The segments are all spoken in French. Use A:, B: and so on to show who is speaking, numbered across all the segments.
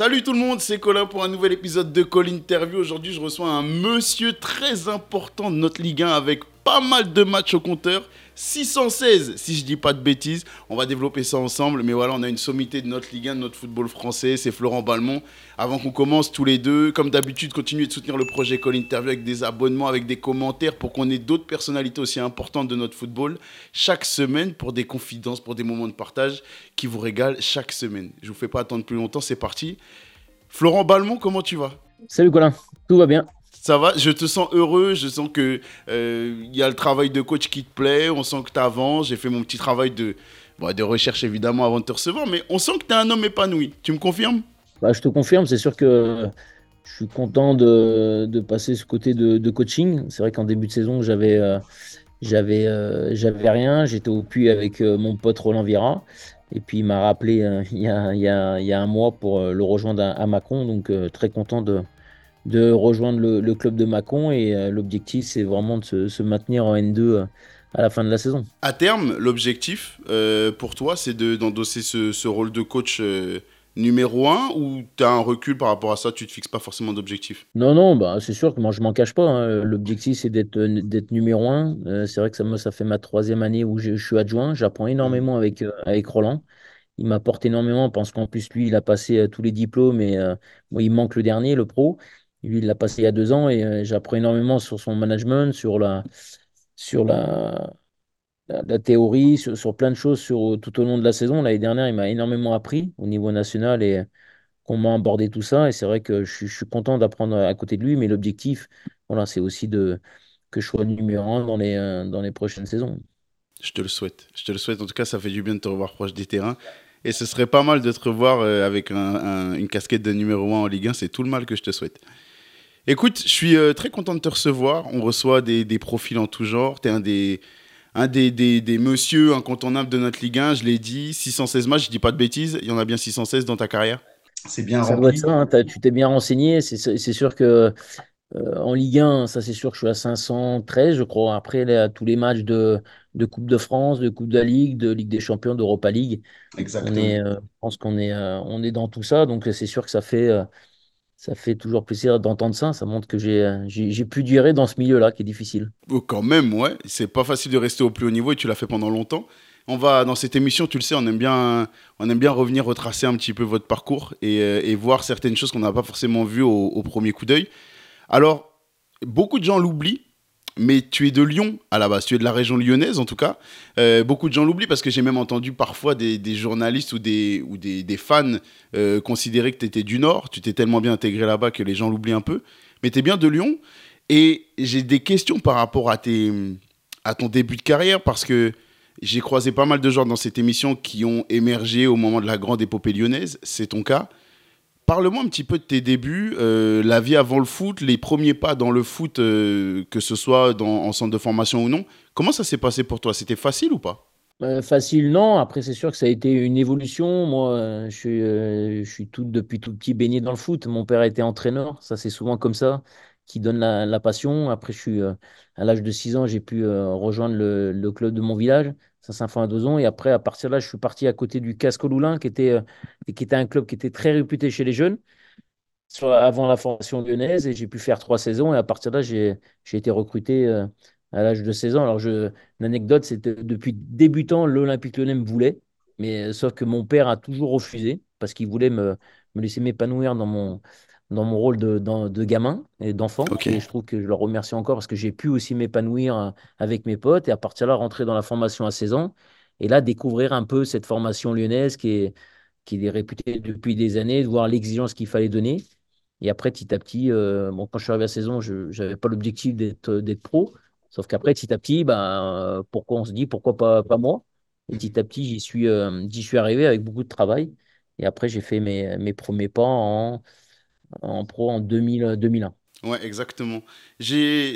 A: Salut tout le monde, c'est Colin pour un nouvel épisode de Call Interview. Aujourd'hui, je reçois un monsieur très important de notre Ligue 1 avec pas mal de matchs au compteur. 616, si je dis pas de bêtises. On va développer ça ensemble. Mais voilà, on a une sommité de notre Ligue 1, de notre football français. C'est Florent Balmont. Avant qu'on commence tous les deux, comme d'habitude, continuez de soutenir le projet Call Interview avec des abonnements, avec des commentaires pour qu'on ait d'autres personnalités aussi importantes de notre football chaque semaine pour des confidences, pour des moments de partage qui vous régalent chaque semaine. Je vous fais pas attendre plus longtemps, c'est parti. Florent Balmont, comment tu vas?
B: Salut Colin, tout va bien.
A: Ça va, je te sens heureux, je sens que il euh, y a le travail de coach qui te plaît, on sent que tu avances, j'ai fait mon petit travail de, recherche évidemment avant de te recevoir, mais on sent que tu es un homme épanoui. Tu me confirmes?
B: Bah, Je te confirme, c'est sûr que je suis content de, passer ce côté de, coaching. C'est vrai qu'en début de saison, j'avais euh, j'avais euh, j'avais rien, j'étais au puits avec mon pote Roland Vira. Et puis il m'a rappelé il y a un mois pour le rejoindre à, à Macon, donc très content de, de rejoindre le, club de Mâcon et euh, l'objectif c'est vraiment de se, maintenir en N2 euh, à la fin de la saison.
A: À terme, l'objectif euh, pour toi c'est d'endosser ce, rôle de coach numéro 1 ou tu as un recul par rapport à ça, tu te fixes pas forcément d'objectif?
B: Non, non, bah, c'est sûr que moi je m'en cache pas. Hein. L'objectif c'est d'être numéro 1. c'est vrai que ça, me, ça fait ma troisième année où je, suis adjoint. J'apprends énormément avec, avec Roland il m'apporte énormément parce qu'en plus, lui, il a passé tous les diplômes et moi, il manque le dernier, le pro. Lui, il l'a passé il y a deux ans et euh, j'apprends énormément sur son management, sur la, sur la, la, théorie, sur, plein de choses sur, tout au long de la saison. L'année dernière, il m'a énormément appris au niveau national et qu'on abordé tout ça. Et c'est vrai que je, suis content d'apprendre à côté de lui, mais l'objectif, voilà, c'est aussi de, que je sois numéro un dans les, euh, dans les prochaines saisons.
A: Je te le souhaite. Je te le souhaite. En tout cas, ça fait du bien de te revoir proche des terrains. Et ce serait pas mal de te revoir euh, avec une casquette de numéro 1 en Ligue 1. C'est tout le mal que je te souhaite. Écoute, je suis euh, très content de te recevoir. On reçoit des, profils en tout genre. Tu es un des, un des, des, des messieurs incontournables de notre Ligue 1. Je l'ai dit, 616 matchs, je dis pas de bêtises. Il y en a bien 616 dans ta carrière.
B: C'est bien ça rempli. ça, hein. tu t'es bien renseigné. C'est sûr que euh, en Ligue 1, ça c'est sûr que je suis à 513, je crois. Après, tous les matchs de, de Coupe de France, de Coupe de la Ligue, de Ligue des Champions, d'Europa League. Exactement. On est, euh, je pense qu'on est, on est dans tout ça. Donc c'est sûr que ça fait ça fait toujours plaisir d'entendre ça. Ça montre que j'ai, j'ai, pu durer dans ce milieu-là qui est difficile.
A: Oh, quand même, ouais. C'est pas facile de rester au plus haut niveau et tu l'as fait pendant longtemps. On va, dans cette émission, tu le sais, on aime bien, revenir retracer un petit peu votre parcours et, euh, et voir certaines choses qu'on n'a pas forcément vues au premier coup d'œil. Alors, beaucoup de gens l'oublient, mais tu es de Lyon à la base, tu es de la région lyonnaise en tout cas. Euh, beaucoup de gens l'oublient parce que j'ai même entendu parfois des, journalistes ou des, ou des, fans euh, considérer que tu étais du Nord, tu t'es tellement bien intégré là-bas que les gens l'oublient un peu. Mais tu es bien de Lyon et j'ai des questions par rapport à, tes, à ton début de carrière parce que j'ai croisé pas mal de gens dans cette émission qui ont émergé au moment de la grande épopée lyonnaise, c'est ton cas. Parle-moi un petit peu de tes débuts, euh, la vie avant le foot, les premiers pas dans le foot, euh, que ce soit dans, en centre de formation ou non. Comment ça s'est passé pour toi? C'était facile ou pas?
B: Euh, Facile, non. Après, c'est sûr que ça a été une évolution. Moi, je suis, je suis tout, depuis tout petit baigné dans le foot. Mon père était entraîneur. Ça, c'est souvent comme ça qui donne la, passion. Après, je suis, à l'âge de 6 ans, j'ai pu rejoindre le, club de mon village. Saint-Symphorien ans. Et après, à partir de là, je suis parti à côté du Casco Loulin, qui était, euh, qui était un club qui était très réputé chez les jeunes, avant la formation lyonnaise. Et j'ai pu faire trois saisons. Et à partir de là, j'ai été recruté euh, à l'âge de 16 ans. Alors, je, l'anecdote, c'est que depuis débutant, l'Olympique lyonnais me voulait. Mais euh, sauf que mon père a toujours refusé parce qu'il voulait me, me laisser m'épanouir dans mon, dans mon rôle de, de gamin et d'enfant. Et je trouve que je le remercie encore parce que j'ai pu aussi m'épanouir euh, avec mes potes et à partir de là, rentrer dans la formation à 16 ans et là, découvrir un peu cette formation lyonnaise qui est, qui est réputée depuis des années, de voir l'exigence qu'il fallait donner. Et après, petit à petit, euh, bon, quand je suis arrivé à 16 ans, je n'avais pas l'objectif d'être, d'être pro. Sauf qu'après, petit à petit, ben, pourquoi on se dit, pourquoi pas, pas moi? Et petit à petit, j'y suis, euh, suis arrivé avec beaucoup de travail. Et après, j'ai fait mes, mes premiers pas en en pro en 2000, 2001.
A: Ouais, exactement.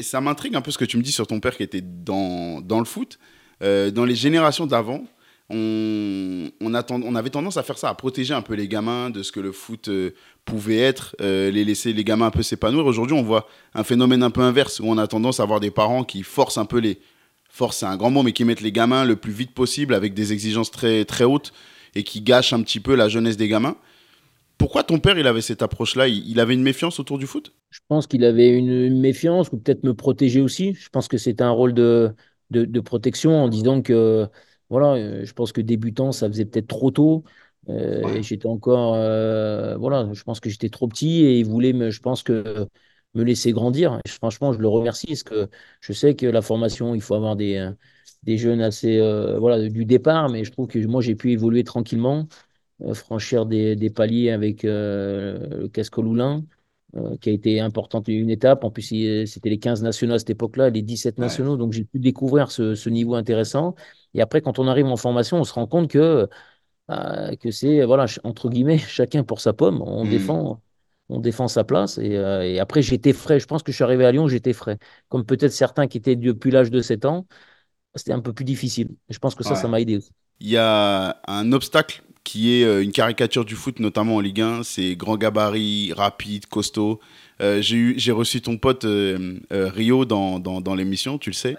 A: Ça m'intrigue un peu ce que tu me dis sur ton père qui était dans, dans le foot. Euh, dans les générations d'avant, on, on, on, avait tendance à faire ça, à protéger un peu les gamins de ce que le foot euh, pouvait être, euh, les laisser les gamins un peu s'épanouir. Aujourd'hui, on voit un phénomène un peu inverse où on a tendance à avoir des parents qui forcent un peu les. Force, c'est un grand mot, mais qui mettent les gamins le plus vite possible avec des exigences très, très hautes et qui gâchent un petit peu la jeunesse des gamins. Pourquoi ton père, il avait cette approche-là? Il, avait une méfiance autour du foot?
B: Je pense qu'il avait une, méfiance ou peut-être me protéger aussi. Je pense que c'était un rôle de, de, de protection en disant que, voilà, euh, je pense que débutant, ça faisait peut-être trop tôt. Euh,
A: Ouais.
B: j'étais encore, euh, voilà, je pense que j'étais trop petit et il voulait, me, je pense que me laisser grandir. Et franchement, je le remercie parce que je sais que la formation, il faut avoir des, des jeunes assez, euh, voilà, du départ, mais je trouve que moi, j'ai pu évoluer tranquillement franchir des, des paliers avec euh, le casque Loulin, euh, qui a été importante une étape. En plus, c'était les 15 nationaux à cette époque-là, les 17
A: Ouais.
B: nationaux. Donc, j'ai pu découvrir ce, ce niveau intéressant. Et après, quand on arrive en formation, on se rend compte que, euh, que c'est, voilà, entre guillemets, chacun pour sa pomme. On
A: Hmm.
B: défend. On défend sa place et, euh, et après j'étais frais. Je pense que je suis arrivé à Lyon, j'étais frais. Comme peut-être certains qui étaient depuis l'âge de 7 ans, c'était un peu plus difficile. Je pense que ça,
A: Ouais.
B: ça m'a aidé aussi.
A: Il y a un obstacle qui est euh, une caricature du foot, notamment en Ligue 1. C'est grand gabarit, rapide, costaud. Euh, j'ai reçu ton pote euh, euh, Rio dans, dans, l'émission, tu le sais.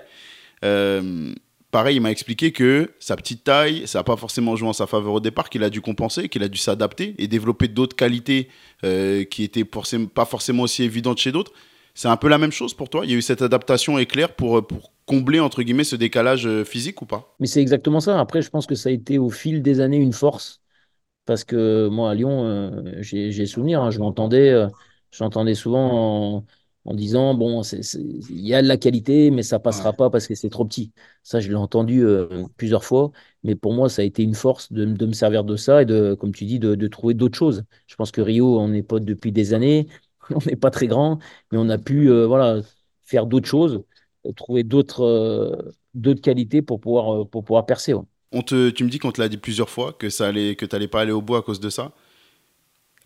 A: Pareil, il m'a expliqué que sa petite taille, ça n'a pas forcément joué en sa faveur au départ, qu'il a dû compenser, qu'il a dû s'adapter et développer d'autres qualités qui étaient forcément, pas forcément aussi évidentes chez d'autres. C'est un peu la même chose pour toi? Il y a eu cette adaptation éclair pour, pour combler, entre guillemets, ce décalage euh, physique ou pas?
B: Mais c'est exactement ça. Après, je pense que ça a été au fil des années une force. Parce que moi, à Lyon, euh, j'ai souvenir, hein, je l'entendais euh, je l'entendais souvent en, en disant, bon, il y a de la qualité, mais ça passera
A: Ouais.
B: pas parce que c'est trop petit. Ça, je l'ai entendu euh, plusieurs fois, mais pour moi, ça a été une force de, de me servir de ça et de, comme tu dis, de, de trouver d'autres choses. Je pense que Rio, on est potes depuis des années, on n'est pas très grand, mais on a pu voilà, faire d'autres choses, trouver d'autres euh, d'autres qualités pour pouvoir, euh, pour pouvoir percer. ouais.
A: On te, tu me dis qu'on te l'a dit plusieurs fois que ça allait, que t'allais pas aller au bout à cause de ça.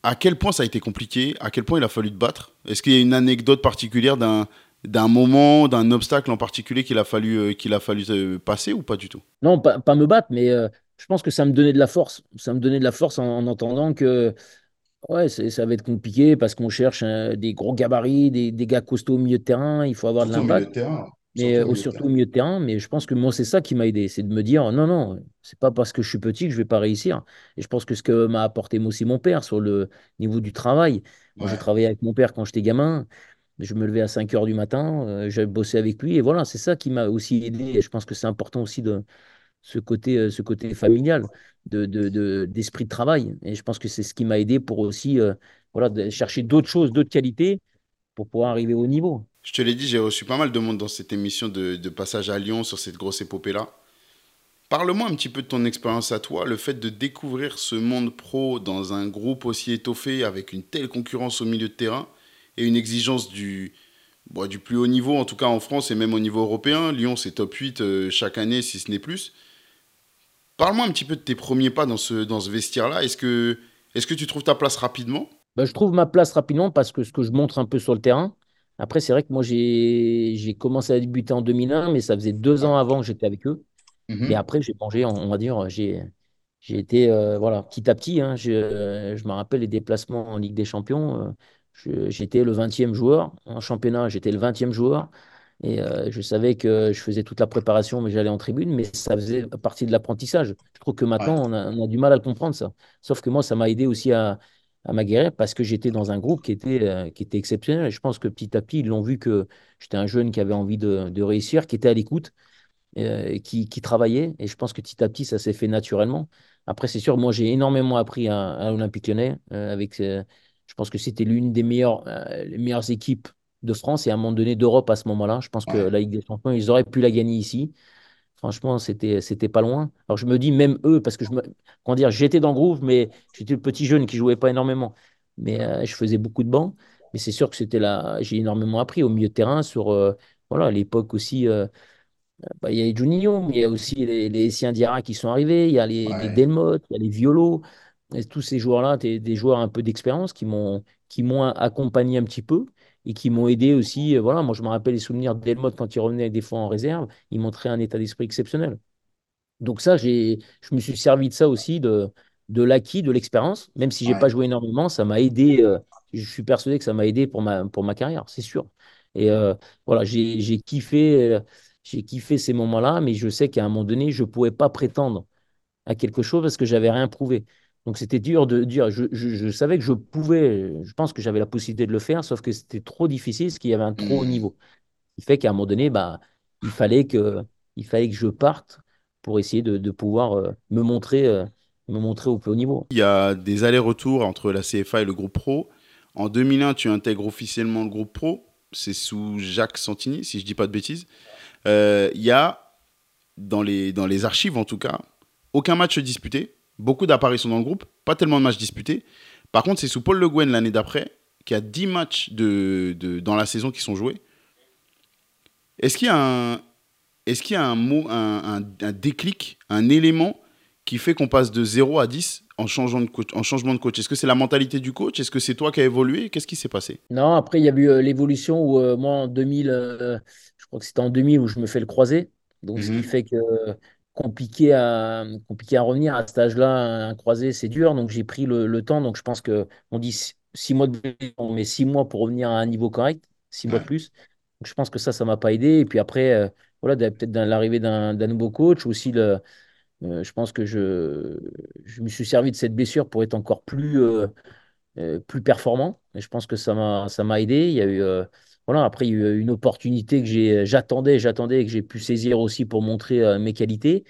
A: À quel point ça a été compliqué? À quel point il a fallu te battre? Est-ce qu'il y a une anecdote particulière d'un d'un moment, d'un obstacle en particulier qu'il a fallu euh, qu'il a fallu passer ou pas du tout?
B: Non, pas, pas me battre, mais euh, je pense que ça me donnait de la force. Ça me donnait de la force en, en entendant que ouais, c'est- ça va être compliqué parce qu'on cherche euh, des gros gabarits, des, des gars costauds au milieu de terrain, il faut avoir de
A: Surtout au milieu de
B: l'impact,
A: terrain.
B: mais
A: Surtout
B: euh,
A: au
B: au-
A: milieu de
B: surtout au
A: terrain.
B: milieu de terrain. Mais je pense que moi, c'est ça qui m'a aidé, c'est de me dire non, non, c'est pas parce que je suis petit que je vais pas réussir. Et je pense que ce que m'a apporté moi aussi mon père sur le niveau du travail, moi j'ai
A: Ouais.
B: travaillé avec mon père quand j'étais gamin. Je me levais à 5 heures du matin, euh, j'avais bossé avec lui, et voilà, c'est ça qui m'a aussi aidé. Et je pense que c'est important aussi de, ce côté, euh, ce côté familial, de, de, de- d'esprit de travail. Et je pense que c'est ce qui m'a aidé pour aussi euh, voilà, de chercher d'autres choses, d'autres qualités pour pouvoir arriver au niveau.
A: Je te l'ai dit, j'ai reçu pas mal de monde dans cette émission de, de passage à Lyon sur cette grosse épopée-là. Parle-moi un petit peu de ton expérience à toi, le fait de découvrir ce monde pro dans un groupe aussi étoffé, avec une telle concurrence au milieu de terrain et une exigence du, bon, du plus haut niveau, en tout cas en France et même au niveau européen. Lyon, c'est top 8 euh, chaque année, si ce n'est plus. Parle-moi un petit peu de tes premiers pas dans ce, dans ce vestiaire-là. Est-ce que, est-ce que tu trouves ta place rapidement?
B: Bah, je trouve ma place rapidement parce que ce que je montre un peu sur le terrain. Après, c'est vrai que moi, j'ai, commencé à débuter en 2001, mais ça faisait deux ans avant que j'étais avec eux.
A: Mhm.
B: après, j'ai mangé, on va dire, j'ai, été, euh, voilà, petit à petit, hein, je, je me rappelle les déplacements en Ligue des Champions. euh, j'étais le vingtième joueur. En championnat, j'étais le vingtième joueur. Et euh, je savais que je faisais toute la préparation, mais j'allais en tribune, mais ça faisait partie de l'apprentissage. Je trouve que
A: Ouais.
B: maintenant, on a, on a du mal à le comprendre, ça. Sauf que moi, ça m'a aidé aussi à, à m'aguerrir parce que j'étais dans un groupe qui était, euh, qui était exceptionnel. Et je pense que petit à petit, ils l'ont vu que j'étais un jeune qui avait envie de, de réussir, qui était à l'écoute euh, qui, qui travaillait. Et je pense que petit à petit, ça s'est fait naturellement. Après, c'est sûr, moi, j'ai énormément appris à, à l'Olympique Lyonnais. avec, je pense que c'était l'une des meilleures, les meilleures équipes de France et à un moment donné d'Europe à ce moment-là. Je pense que la Ligue des Champions, ils auraient pu la gagner ici. Franchement, c'était, c'était pas loin. Alors, je me dis, même eux, parce que je me, comment dire, j'étais dans le groupe, mais j'étais le petit jeune qui jouait pas énormément. Mais euh, je faisais beaucoup de bancs. Mais c'est sûr que c'était là, j'ai énormément appris au milieu de terrain sur, euh, voilà, à l'époque aussi. euh, bah, il y a les Juninho, mais il y a aussi les, les Diarra qui sont arrivés, il y a les, les
A: Ouais.
B: Delmotte, il y a les Violo. Et tous ces joueurs-là, t'es des joueurs un peu d'expérience qui m'ont qui m'ont accompagné un petit peu et qui m'ont aidé aussi. euh, Voilà, moi, je me rappelle les souvenirs de Delmotte quand il revenait des fois en réserve. Il montrait un état d'esprit exceptionnel. Donc ça, j'ai, je me suis servi de ça aussi, de, de l'acquis, de l'expérience. Même si j'ai
A: Ouais.
B: pas joué énormément, ça m'a aidé. euh, je suis persuadé que ça m'a aidé pour ma, pour ma carrière, c'est sûr. Et euh, voilà, j'ai, j'ai kiffé, euh, j'ai kiffé ces moments-là, mais je sais qu'à un moment donné, je ne pouvais pas prétendre à quelque chose parce que j'avais rien prouvé. Donc c'était dur de dire, je, je- je savais que je pouvais, je pense que j'avais la possibilité de le faire, sauf que c'était trop difficile parce qu'il y avait un trop haut
A: Hmm.
B: niveau. Ce qui fait qu'à un moment donné, bah, il fallait que, il fallait que je parte pour essayer de, de pouvoir euh, me montrer, euh, me montrer au plus haut niveau.
A: Il y a des allers-retours entre la CFA et le groupe pro. En 2001, tu intègres officiellement le groupe pro. C'est sous Jacques Santini, si je dis pas de bêtises. Euh, Il y a, dans les, dans les archives en tout cas, aucun match disputé. Beaucoup d'apparitions dans le groupe, pas tellement de matchs disputés. Par contre, c'est sous Paul Le Guen l'année d'après qu'il y a 10 matchs de, de- dans la saison qui sont joués. Est-ce qu'il y a un, est-ce qu'il y a un mot, un, un- un déclic, un élément qui fait qu'on passe de 0 à 10 en, changeant de coach, en changement de coach? Est-ce que c'est la mentalité du coach? Est-ce que c'est toi qui as évolué? Qu'est-ce qui s'est passé?
B: Non, après, il y a eu euh, l'évolution où euh, moi, en 2000, euh, je crois que c'était en 2000 où je me fais le croisé. Donc, ce qui
A: Mhm.
B: fait que compliqué à, compliqué à revenir à cet âge-là, un croisé, c'est dur. Donc, j'ai pris le, le temps. Donc, je pense que on dit six, mois de blessure, on met six mois pour revenir à un niveau correct, six mois de plus. Donc, je pense que ça, ça m'a pas aidé. Et puis après, euh, voilà, peut-être l'arrivée d'un d'un nouveau coach, aussi le, euh, je pense que je, je me suis servi de cette blessure pour être encore plus, euh, plus performant. Et je pense que ça m'a, ça m'a aidé. Il y a eu, voilà, après, il y a eu une opportunité que j'ai, j'attendais, j'attendais et que j'ai pu saisir aussi pour montrer euh, mes qualités.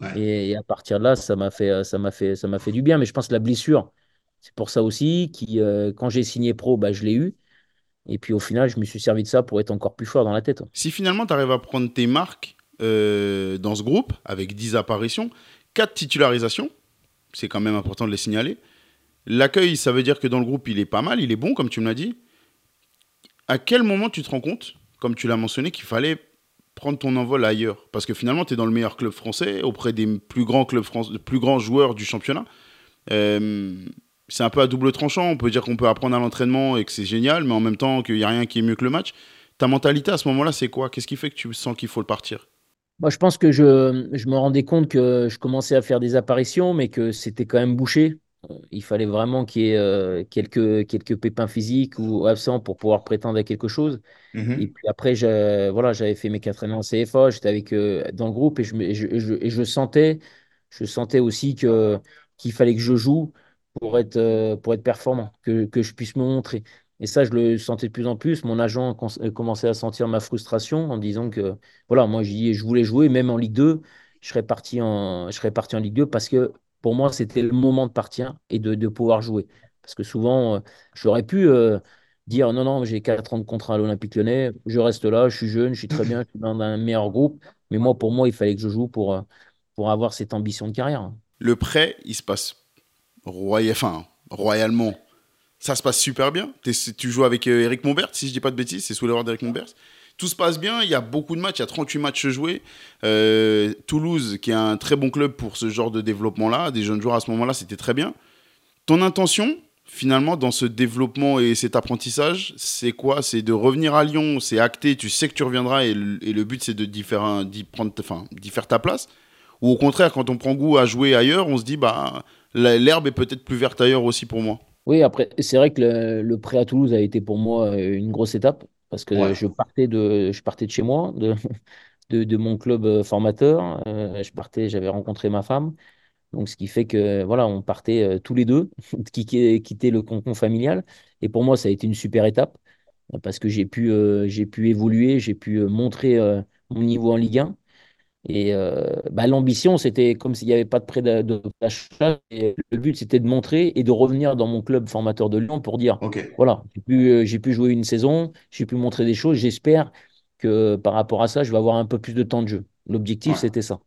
A: Ouais.
B: Et, et à partir de là, ça m'a fait, euh, ça m'a fait, ça m'a fait du bien. Mais je pense que la blessure, c'est pour ça aussi, qui, euh, quand j'ai signé pro, bah, je l'ai eu. Et puis au final, je me suis servi de ça pour être encore plus fort dans la tête.
A: Si finalement tu arrives à prendre tes marques euh, dans ce groupe, avec 10 apparitions, 4 titularisations, c'est quand même important de les signaler. L'accueil, ça veut dire que dans le groupe, il est pas mal, il est bon, comme tu me l'as dit. À quel moment tu te rends compte, comme tu l'as mentionné, qu'il fallait prendre ton envol ailleurs? Parce que finalement, tu es dans le meilleur club français, auprès des plus grands, joueurs du championnat. C'est un peu à double tranchant. On peut dire qu'on peut apprendre à l'entraînement et que c'est génial, mais en même temps qu'il n'y a rien qui est mieux que le match. Ta mentalité à ce moment-là, c'est quoi? Qu'est-ce qui fait que tu sens qu'il faut le partir?
B: Je pense que je me rendais compte que je commençais à faire des apparitions, mais que c'était quand même bouché. Euh, Il fallait vraiment qu'il y ait euh, quelques, quelques pépins physiques ou absents pour pouvoir prétendre à quelque chose. Et
A: Mhm.
B: puis après, voilà, j'avais fait mes quatre années en CFA, j'étais avec eux dans le groupe et je, et je, et je, et je sentais, je sentais aussi que, qu'il fallait que je joue pour être, euh, pour être performant, que, que je puisse me montrer. Et ça, je le sentais de plus en plus. Mon agent euh, commençait à sentir ma frustration en disant que, voilà, moi, je voulais jouer, même en Ligue 2, je serais parti en, je serais parti en Ligue 2 parce que pour moi, c'était le moment de partir et de, pouvoir jouer. Parce que souvent, euh, j'aurais pu. euh, dire non, non, j'ai 4 ans de contrat à l'Olympique Lyonnais, je reste là, je suis jeune, je suis très bien, je suis dans un meilleur groupe. Mais moi, pour moi, il fallait que je joue pour, euh, pour avoir cette ambition de carrière.
A: Le prêt, il se passe roya- enfin, royalement. Ça se passe super bien. Tu joues avec Eric Monbert, si je dis pas de bêtises, c'est sous l'ordre d'Eric Monbert. Tout se passe bien, il y a beaucoup de matchs, il y a 38 matchs joués. Euh, Toulouse, qui est un très bon club pour ce genre de développement-là, des jeunes joueurs à ce moment-là, c'était très bien. Ton intention, finalement, dans ce développement et cet apprentissage, c'est quoi? C'est de revenir à Lyon, c'est acté, tu sais que tu reviendras et le, but c'est d'y faire, prendre, faire ta place? Ou au contraire, quand on prend goût à jouer ailleurs, on se dit bah l'herbe est peut-être plus verte ailleurs aussi pour moi?
B: Oui, après, c'est vrai que le, le prêt à Toulouse a été pour moi euh, une grosse étape parce que
A: Ouais.
B: je partais de, je partais de chez moi, de, de, de mon club euh, formateur. Euh, je partais, j'avais rencontré ma femme. Donc, ce qui fait que, voilà, on partait euh, tous les deux, qui qui- quitter le cocon familial. Et pour moi, ça a été une super étape parce que j'ai pu, euh, j'ai pu évoluer, j'ai pu montrer mon niveau en Ligue 1. Et euh, bah, l'ambition, c'était comme s'il n'y avait pas de prêt d'achat. Et le but, c'était de montrer et de revenir dans mon club formateur de Lyon pour dire,
A: Ok.
B: voilà, j'ai pu, euh, j'ai pu jouer une saison, j'ai pu montrer des choses. J'espère que par rapport à ça, je vais avoir un peu plus de temps de jeu. L'objectif,
A: Ouais.
B: c'était ça.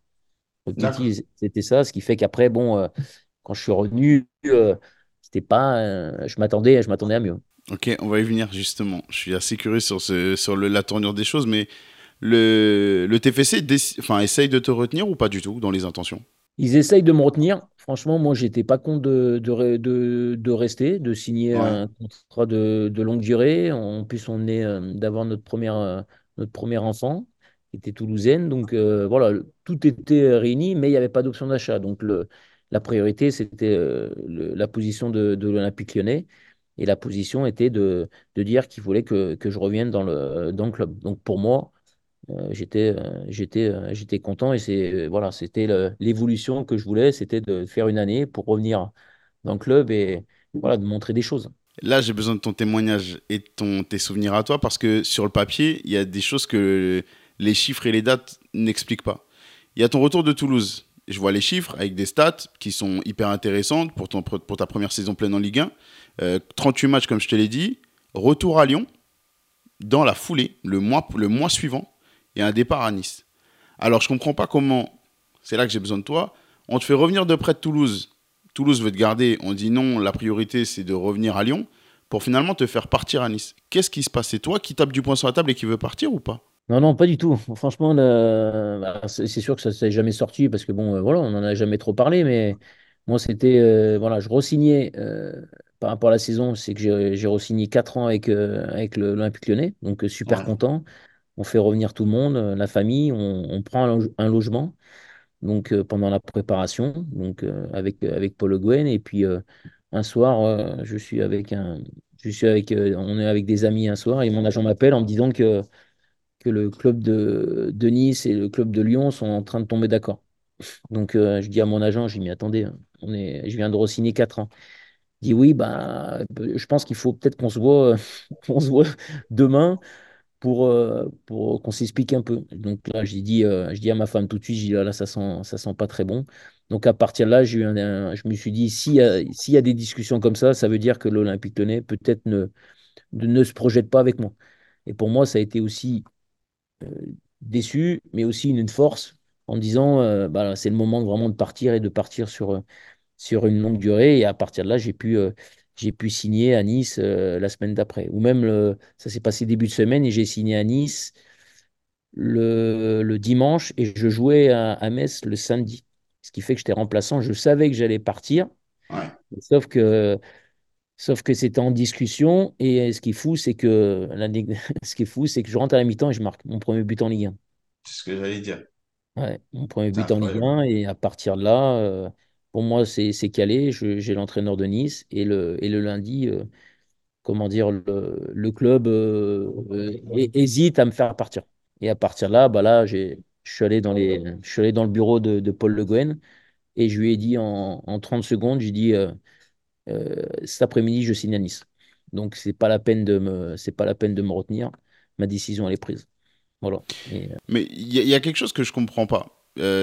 B: L'objectif, c'était ça, ce qui fait qu'après, bon, euh, quand je suis revenu, c'était pas, je m'attendais, je m'attendais à mieux.
A: Ok, on va y venir justement. Je suis assez curieux sur, ce, sur le- la tournure des choses, mais le, le TFC enfin, essaye de te retenir ou pas du tout dans les intentions?
B: Ils essayent de me retenir. Franchement, moi, j'étais pas contre de, de, de- de rester, de signer
A: Ouais.
B: un contrat de, de longue durée. En plus, on est euh, d'avoir notre première, euh, notre premier enfant, qui était toulousaine. Donc, euh, voilà, tout était réuni, mais il n'y avait pas d'option d'achat. Donc, le, la priorité, c'était la position de, l'Olympique lyonnais. Et la position était de, de dire qu'il voulait que, que je revienne dans le, dans le club. Donc, pour moi, euh, j'étais euh, euh, j'étais content et c'est euh, voilà, c'était l'évolution que je voulais, c'était de faire une année pour revenir dans le club et voilà, de montrer des choses.
A: Là, j'ai besoin de ton témoignage et de ton, tes souvenirs à toi parce que sur le papier, il y a des choses que les chiffres et les dates n'expliquent pas. Il y a ton retour de Toulouse. Je vois les chiffres avec des stats qui sont hyper intéressantes pour, ton, pour ta première saison pleine en Ligue 1. 38 matchs, comme je te l'ai dit. Retour à Lyon dans la foulée, le mois, le mois suivant, et un départ à Nice. Alors, je comprends pas comment, c'est là que j'ai besoin de toi, on te fait revenir de près de Toulouse. Toulouse veut te garder, on dit non, la priorité c'est de revenir à Lyon, pour finalement te faire partir à Nice. Qu'est-ce qui se passe? C'est toi qui tape du poing sur la table et qui veut partir ou pas?
B: Non, non, pas du tout. Franchement, bah, c'est sûr que ça s'est jamais sorti parce que bon, euh, voilà, on n'en a jamais trop parlé, mais moi, c'était, euh, voilà, je re-signais euh, par rapport à la saison, c'est que j'ai re-signé 4 ans avec, avec l'Olympique Lyonnais, donc super content. On fait revenir tout le monde, la famille, on, on prend un, loge- un logement donc euh, pendant la préparation, donc euh, avec avec Paul Le Guen et puis euh, un soir, euh, je suis avec un, je suis avec, euh, on est avec des amis un soir et mon agent m'appelle en me disant que que le club de, de Nice et le club de Lyon sont en train de tomber d'accord. Donc euh, je dis à mon agent, je dis mais attendez, on est, je viens de re-signer 4 ans. Il dit oui, bah, je pense qu'il faut peut-être qu'on se voit, qu'on se voit demain pour, euh, pour qu'on s'explique un peu. Donc là, j'ai dit, euh, je dis à ma femme tout de suite, je dis, là, ça sent, ça sent pas très bon. Donc à partir de là, j'ai eu je me suis dit, s'il y a, des discussions comme ça, ça veut dire que l'Olympique Lyonnais peut-être ne, ne, se projette pas avec moi. Et pour moi, ça a été aussi euh, déçu, mais aussi une, force en disant, bah, c'est le moment vraiment de partir et de partir sur, sur une longue durée. Et à partir de là, j'ai pu, j'ai pu signer à Nice euh, la semaine d'après. Ou même, le- ça s'est passé début de semaine et j'ai signé à Nice le, le dimanche et je jouais à, à Metz le samedi. Ce qui fait que j'étais remplaçant. Je savais que j'allais partir,
A: Ouais.
B: sauf que, sauf que c'était en discussion. Et ce qui est fou, c'est que, ce qui est fou, c'est que je rentre à la mi-temps et je marque mon premier but en Ligue 1.
A: C'est ce que j'allais dire.
B: Ouais, mon premier but en Ligue
A: incroyable.
B: 1. Et à partir de là, euh, pour moi, c'est calé. J'ai l'entraîneur de Nice. Et le, et le lundi, euh, comment dire, le, le club euh, euh, hé- hésite à me faire partir. Et à partir de là, bah là, je suis allé dans allé dans le bureau de, Paul Le Guen et je lui ai dit en, en 30 secondes, j'ai dit cet après-midi, je signe à Nice. Donc c'est pas pas la peine de me retenir. Ma décision elle est prise. Voilà.
A: Mais il y, a- quelque chose que je comprends pas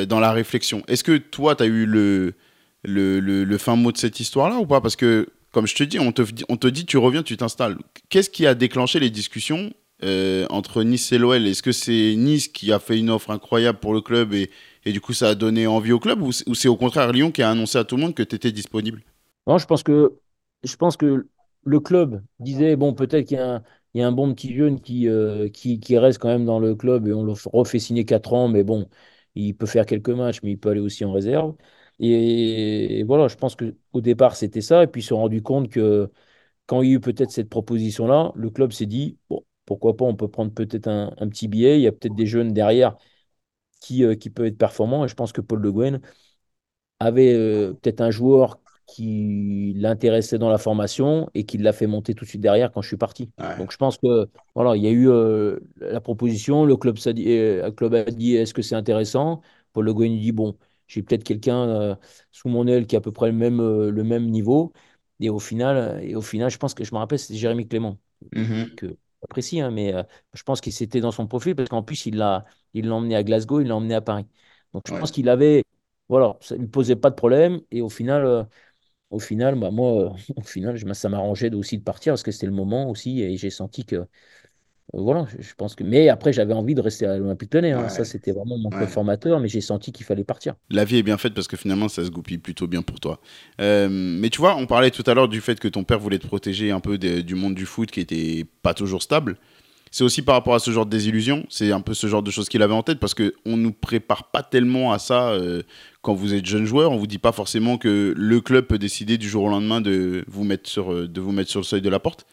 A: dans la réflexion. Est-ce que toi, tu as eu le, le, le- fin mot de cette histoire-là ou pas? Parce que, comme je te dis, on te, dit- on te dit, tu reviens, tu t'installes. Qu'est-ce qui a déclenché les discussions euh, entre Nice et l'OL Est-ce que c'est Nice qui a fait une offre incroyable pour le club et, et du coup ça a donné envie au club ou c'est au contraire Lyon qui a annoncé à tout le monde que tu étais disponible?
B: Non, je pense que, je pense que le club disait, bon, peut-être qu'il y a un, il y a un bon petit jeune qui, euh, qui, qui reste quand même dans le club et on le refait signer 4 ans, mais bon, il peut faire quelques matchs, mais il peut aller aussi en réserve. Et, et voilà, je pense qu'au départ, c'était ça. Et puis, ils se sont rendus compte que quand il y a eu peut-être cette proposition-là, le club s'est dit, bon, pourquoi pas, on peut prendre peut-être un, un petit billet. Il y a peut-être des jeunes derrière qui, euh, qui peuvent être performants. Et je pense que Paul Le Guen avait euh, peut-être un joueur qui l'intéressait dans la formation et qui l'a fait monter tout de suite derrière quand je suis parti.
A: Ouais.
B: Donc je pense que voilà, il y a eu euh, la proposition, le club, s'est dit, le club a dit est-ce que c'est intéressant? Paul Le Guen dit bon, j'ai peut-être quelqu'un euh, sous mon aile qui a à peu près le même, euh, le même niveau. Et au final, euh, et au final, je pense que je me rappelle, c'était Jérémy Clément
A: Mhm.
B: que apprécie, hein, mais euh, je pense qu'il s'était dans son profil parce qu'en plus, il l'a il l'a emmené à Glasgow, il l'a emmené à Paris. Donc je
A: Ouais.
B: pense qu'il avait, voilà, ça ne posait pas de problème. Et au final, au final bah, moi, au final, je- ça m'arrangeait aussi de partir parce que c'était le moment aussi et j'ai senti que, voilà, je, pense que. Mais après, j'avais envie de rester à l'Olympique Lyonnais. hein. Ça, c'était vraiment mon
A: Ouais.
B: formateur, mais j'ai senti qu'il fallait partir.
A: La vie est bien faite parce que finalement, ça se goupille plutôt bien pour toi. Euh, mais tu vois, on parlait tout à l'heure du fait que ton père voulait te protéger un peu du monde du foot qui était pas toujours stable. C'est aussi par rapport à ce genre de désillusion. C'est un peu ce genre de choses qu'il avait en tête parce qu'on ne nous prépare pas tellement à ça euh, quand vous êtes jeune joueur. On vous dit pas forcément que le club peut décider du jour au lendemain de vous mettre sur, euh, de vous mettre sur le seuil de la porte.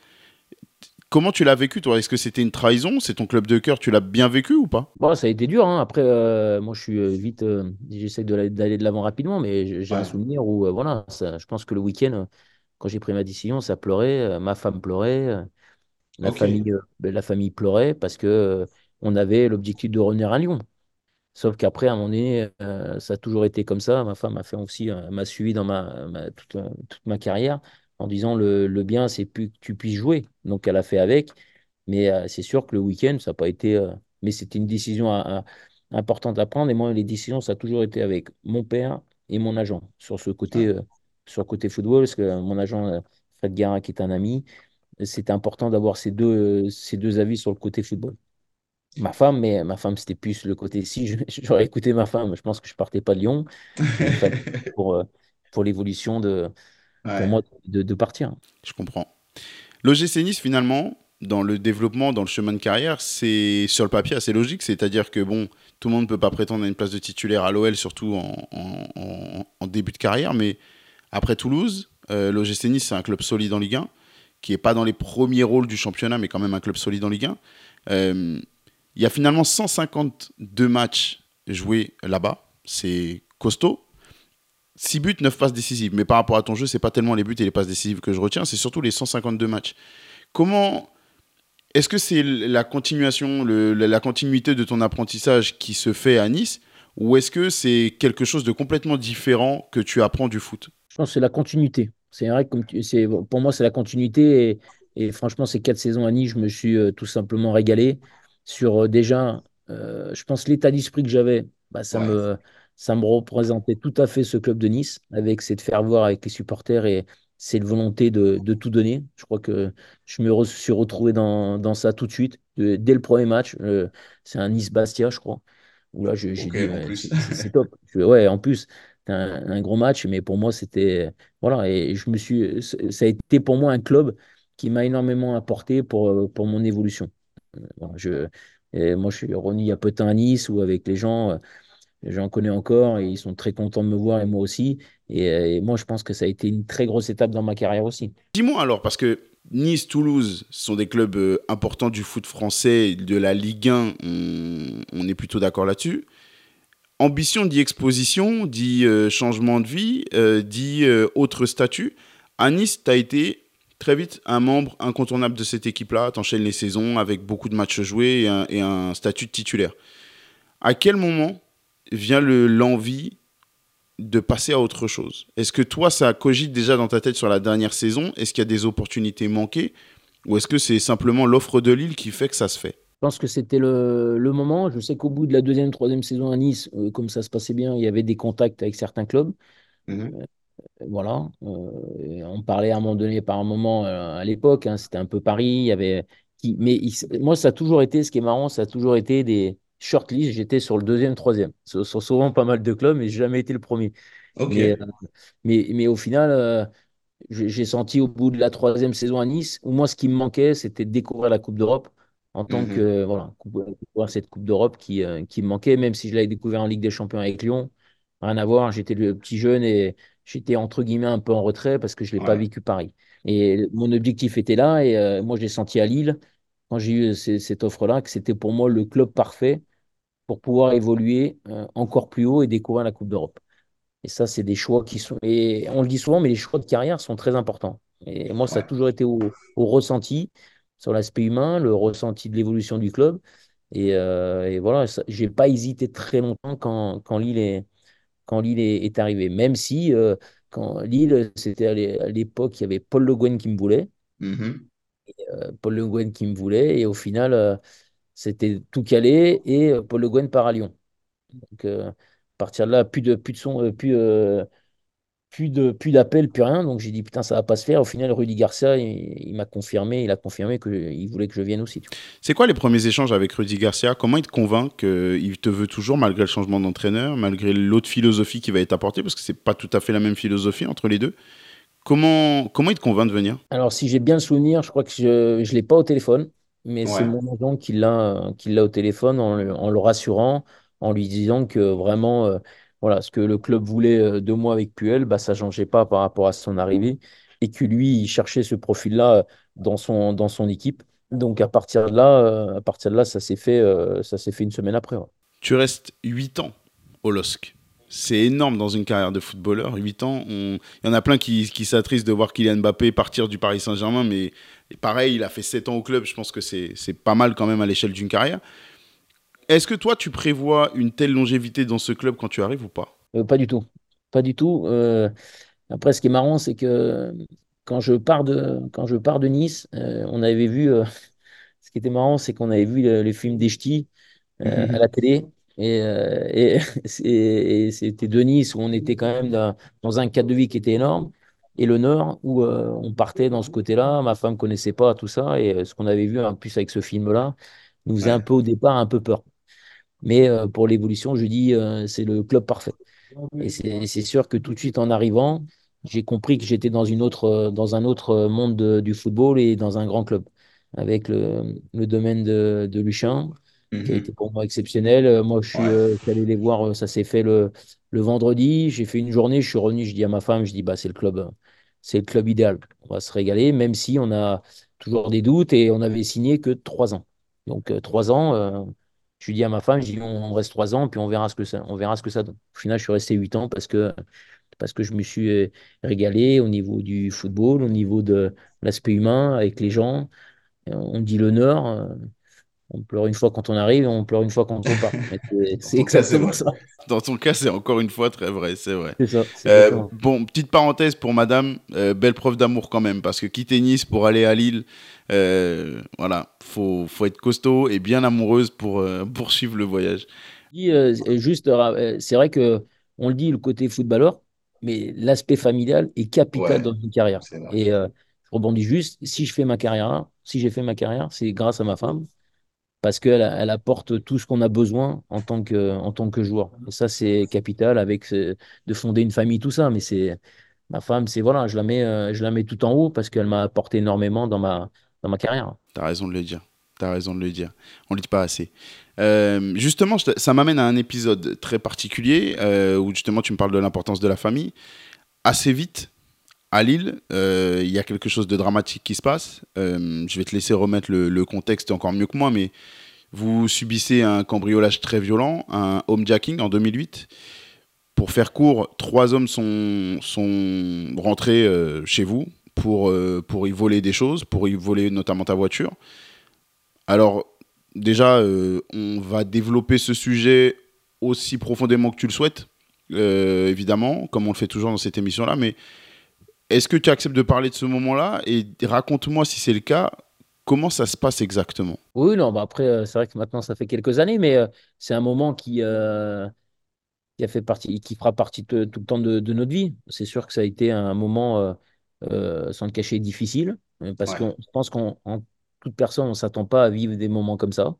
A: Comment tu l'as vécu, toi? Est-ce que c'était une trahison? C'est ton club de cœur Tu l'as bien vécu ou pas?
B: Bon, ça a été dur. hein. Après, euh, moi, je suis euh, vite. euh, j'essaie d'aller de l'avant rapidement, mais j'ai un souvenir où, euh, voilà, ça, je pense que le week-end, quand j'ai pris ma décision, ça pleurait. ma femme pleurait. la
A: Ok.
B: famille, ben, la famille pleurait parce que on avait l'objectif de revenir à Lyon. Sauf qu'après, à un moment donné, ça a toujours été comme ça. Ma femme m'a fait aussi, m'a suivi dans ma, ma- toute, toute ma carrière en disant le, le bien, c'est plus que tu puisses jouer. Donc, elle a fait avec. Mais euh, c'est sûr que le week-end, ça n'a pas été. euh, mais c'était une décision à- à- importante à prendre. Et moi, les décisions, ça a toujours été avec mon père et mon agent sur ce côté, euh, sur le côté football. Parce que mon agent, euh, Fred Guérin, qui est un ami, c'était important d'avoir ces deux, euh, ces deux avis sur le côté football. Ma femme, mais ma femme, c'était plus le côté si j'aurais écouté ma femme, je pense que je partais pas de Lyon, euh, pour l'évolution de, pour moi de, de partir.
A: Je comprends. L'OGC Nice, finalement, dans le développement, dans le chemin de carrière, c'est sur le papier assez logique. C'est-à-dire que, bon, tout le monde ne peut pas prétendre à une place de titulaire à l'OL, surtout en, en- en- en début de carrière. Mais après Toulouse, euh, l'OGC Nice, c'est un club solide en Ligue 1, qui n'est pas dans les premiers rôles du championnat, mais quand même un club solide en Ligue 1. Euh, Il y a finalement 152 matchs joués là-bas. C'est costaud. 6 buts, 9 passes décisives. Mais par rapport à ton jeu, c'est pas tellement les buts et les passes décisives que je retiens, c'est surtout les 152 matchs. Comment est-ce que c'est la continuation, le- la continuité de ton apprentissage qui se fait à Nice, ou est-ce que c'est quelque chose de complètement différent que tu apprends du foot?
B: Je pense que c'est la continuité. C'est vrai que pour moi, c'est la continuité. Et, et franchement, ces quatre saisons à Nice, je me suis euh, tout simplement régalé sur euh, déjà, euh, je pense, l'état d'esprit que j'avais. Bah, ça
C: Ouais.
B: me, ça me représentait tout à fait ce club de Nice, avec cette ferveur avec les supporters et cette volonté de, de tout donner. Je crois que je me re- suis retrouvé dans, dans ça tout de suite, de- dès le premier match. Euh, c'est un Nice-Bastia, je crois. Où là, j'ai dit, c'est top. Je- ouais, en plus, un, un gros match, mais pour moi, c'était. Voilà, et je me suis, ça a été pour moi un club qui m'a énormément apporté pour, pour mon évolution. Euh, je, moi, je suis revenu il y a peu de temps à Nice où avec les gens, euh, j'en connais encore et ils sont très contents de me voir et moi aussi. Et, euh, et moi, je pense que ça a été une très grosse étape dans ma carrière aussi.
A: Dis-moi alors, parce que Nice, Toulouse sont des clubs euh, importants du foot français, de la Ligue 1, on, est plutôt d'accord là-dessus. Ambition dit exposition, dit euh, changement de vie, euh, dit autre statut. À Nice, tu as été très vite un membre incontournable de cette équipe-là. Tu enchaînes les saisons avec beaucoup de matchs joués et un statut de titulaire. À quel moment vient le- l'envie de passer à autre chose Est-ce que toi, ça cogite déjà dans ta tête sur la dernière saison? Est-ce qu'il y a des opportunités manquées? Ou est-ce que c'est simplement l'offre de Lille qui fait que ça se fait?
B: Je pense que c'était le, le moment. Je sais qu'au bout de la deuxième, troisième saison à Nice, euh, comme ça se passait bien, il y avait des contacts avec certains clubs.
C: Mhm.
B: Voilà. Euh, on parlait à un moment donné, par un moment, euh, à l'époque, hein, c'était un peu Paris. Il y avait qui, mais il- moi, ça a toujours été, ce qui est marrant, ça a toujours été des shortlists. J'étais sur le deuxième, troisième. Ce sont souvent pas mal de clubs, mais j'ai jamais été le premier. Mais, euh, mais, mais au final, euh, j'ai j'ai senti au bout de la troisième saison à Nice, où moi, ce qui me manquait, c'était de découvrir la Coupe d'Europe en tant
C: Mhm.
B: que, voilà, découvrir cette Coupe d'Europe qui, euh, qui me manquait, même si je l'avais découvert en Ligue des Champions avec Lyon. Rien à voir, j'étais le petit jeune et j'étais entre guillemets un peu en retrait parce que je ne l'ai pas vécu pareil. Et mon objectif était là et euh, moi, je l'ai senti à Lille quand j'ai eu cette offre-là, que c'était pour moi le club parfait pour pouvoir évoluer euh, encore plus haut et découvrir la Coupe d'Europe. Et ça, c'est des choix qui sont. Et on le dit souvent, mais les choix de carrière sont très importants. Et moi, ça a toujours été au, au ressenti, sur l'aspect humain, le ressenti de l'évolution du club. Et, euh, et voilà, ça- j'ai pas hésité très longtemps quand, quand Lille est, quand Lille est, est arrivé. Même si, euh, quand Lille, c'était à l'é- à l'époque, il y avait Paul Le Guen qui me voulait.
C: Mhm.
B: euh, Paul Le Guen qui me voulait. Et au final, c'était tout calé. Et euh, Paul Le Guen part à Lyon. Donc, euh, à partir de là, plus de, plus de son, euh, plus, euh, plus de plus d'appels, plus rien. Donc j'ai dit putain, ça va pas se faire. Au final, Rudy Garcia, il, il m'a confirmé, il a confirmé qu'il voulait que je vienne aussi.
A: C'est quoi les premiers échanges avec Rudy Garcia? Comment il te convainc qu'il te veut toujours malgré le changement d'entraîneur, malgré l'autre philosophie qui va être apportée? Parce que c'est pas tout à fait la même philosophie entre les deux. Comment, comment il te convainc de venir?
B: Alors si j'ai bien le souvenir, je crois que je ne l'ai pas au téléphone, mais c'est mon agent qui l'a qui l'a au téléphone en, le- en le rassurant, en lui disant que vraiment, euh, voilà, ce que le club voulait euh, de moi avec Puel, bah, ça ne changeait pas par rapport à son arrivée et que lui, il cherchait ce profil-là euh, dans son, dans son équipe. Donc à partir de là, euh, à partir de là, ça s'est fait, euh, ça s'est fait une semaine après. ouais.
A: Tu restes 8 ans au LOSC. C'est énorme dans une carrière de footballeur. 8 ans, il y en a plein qui, qui s'attristent de voir Kylian Mbappé partir du Paris Saint-Germain, mais pareil, il a fait 7 ans au club. Je pense que c'est pas mal quand même à l'échelle d'une carrière. est-ce que toi, tu prévois une telle longévité dans ce club quand tu arrives ou pas?
B: Pas du tout. Pas du tout. après, ce qui est marrant, c'est que quand je pars de, quand je pars de Nice, on avait vu, ce qui était marrant, c'est qu'on avait vu le, film des ch'tis à la télé. Et, et, c'était de Nice où on était quand même dans, dans un cadre de vie qui était énorme et le Nord où euh, on partait dans ce côté-là. Ma femme connaissait pas tout ça et euh, ce qu'on avait vu en plus avec ce film-là nous faisait un peu au départ un peu peur. Mais euh, pour l'évolution, je dis c'est le club parfait. Et c'est sûr que tout de suite en arrivant, j'ai compris que j'étais dans une autre dans un autre monde du football et dans un grand club avec le, le domaine de, de Luchin qui a été mhm. pour moi exceptionnel. Euh, moi, je suis, euh, allé les voir, euh, ça s'est fait le, le vendredi. J'ai fait une journée, je suis revenu, je dis à ma femme, je dis, bah, c'est le club, c'est le club idéal. On va se régaler, même si on a toujours des doutes et on avait signé que trois ans. Donc, trois ans, je dis à ma femme, je dis, on, reste trois ans, puis on verra ce que ça, on verra ce que ça donne. Au final, je suis resté huit ans parce que, parce que je me suis régalé au niveau du football, au niveau de l'aspect humain avec les gens. On dit l'honneur on pleure une fois quand on arrive, on pleure une fois quand on part. C'est exactement ça.
A: Dans ton cas, c'est encore une fois très vrai, c'est vrai. Ça, euh, bon, petite parenthèse pour madame, euh, belle preuve d'amour quand même, parce que quitter Nice pour aller à Lille, euh, voilà, faut, faut être costaud et bien amoureuse pour poursuivre le voyage.
B: juste, c'est vrai que on le dit, le côté footballeur, mais l'aspect familial est capital dans une carrière. Et je rebondis juste, si je fais ma carrière, si j'ai fait ma carrière, c'est grâce à ma femme parce qu'elle elle apporte tout ce qu'on a besoin en tant que, joueur. Ça, c'est capital avec de fonder une famille, tout ça. Mais c'est ma femme, c'est voilà, je la mets, euh, je la mets tout en haut parce qu'elle m'a apporté énormément dans ma, carrière.
A: Tu as raison de le dire. Tu as raison de le dire. On ne le dit pas assez. Euh, justement, ça m'amène à un épisode très particulier euh, où justement tu me parles de l'importance de la famille. Assez vite, à Lille, euh, il y a quelque chose de dramatique qui se passe. Euh, je vais te laisser remettre le, contexte encore mieux que moi, mais vous subissez un cambriolage très violent, un homejacking en 2008. Pour faire court, trois hommes sont, sont rentrés euh, chez vous pour, pour y voler des choses, pour y voler notamment ta voiture. Alors, déjà, on va développer ce sujet aussi profondément que tu le souhaites, évidemment, comme on le fait toujours dans cette émission-là, mais est-ce que tu acceptes de parler de ce moment-là et raconte-moi si c'est le cas, comment ça se passe exactement?
B: Oui, non, bah après, euh, c'est vrai que maintenant ça fait quelques années, mais euh, c'est un moment qui, euh, qui, a fait partie, qui fera partie tout le temps de, notre vie. C'est sûr que ça a été un moment, sans le cacher, difficile, parce que je pense qu'en toute personne, on ne s'attend pas à vivre des moments comme ça.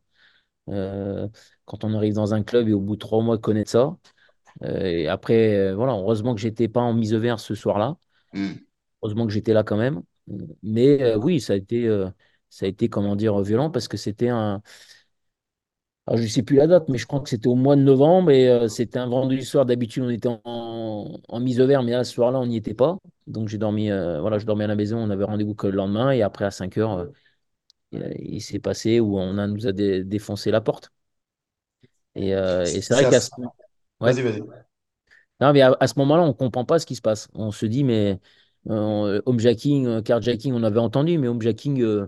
B: quand on arrive dans un club et au bout de trois mois connaître ça. et après, voilà, heureusement que j'étais pas en mise vert ce soir-là. Hmm. Heureusement que j'étais là quand même. Mais euh, oui, ça a été, euh, ça a été, comment dire, violent parce que c'était un. je ne sais plus la date, mais je crois que c'était au mois de novembre et euh, c'était un vendredi soir. D'habitude, on était en, en, mise au vert, mais là, ce soir-là, on n'y était pas. Donc, j'ai dormi, voilà, je dormais à la maison. On avait rendez-vous que le lendemain et après, à 5 heures, il, s'est passé où on a, nous a défoncé la porte. Et, c'est vrai qu'à ce... Vas-y, vas-y. Non, mais à, ce moment-là, on ne comprend pas ce qui se passe. On se dit, mais euh, homejacking, euh, carjacking, on avait entendu, mais homejacking, euh,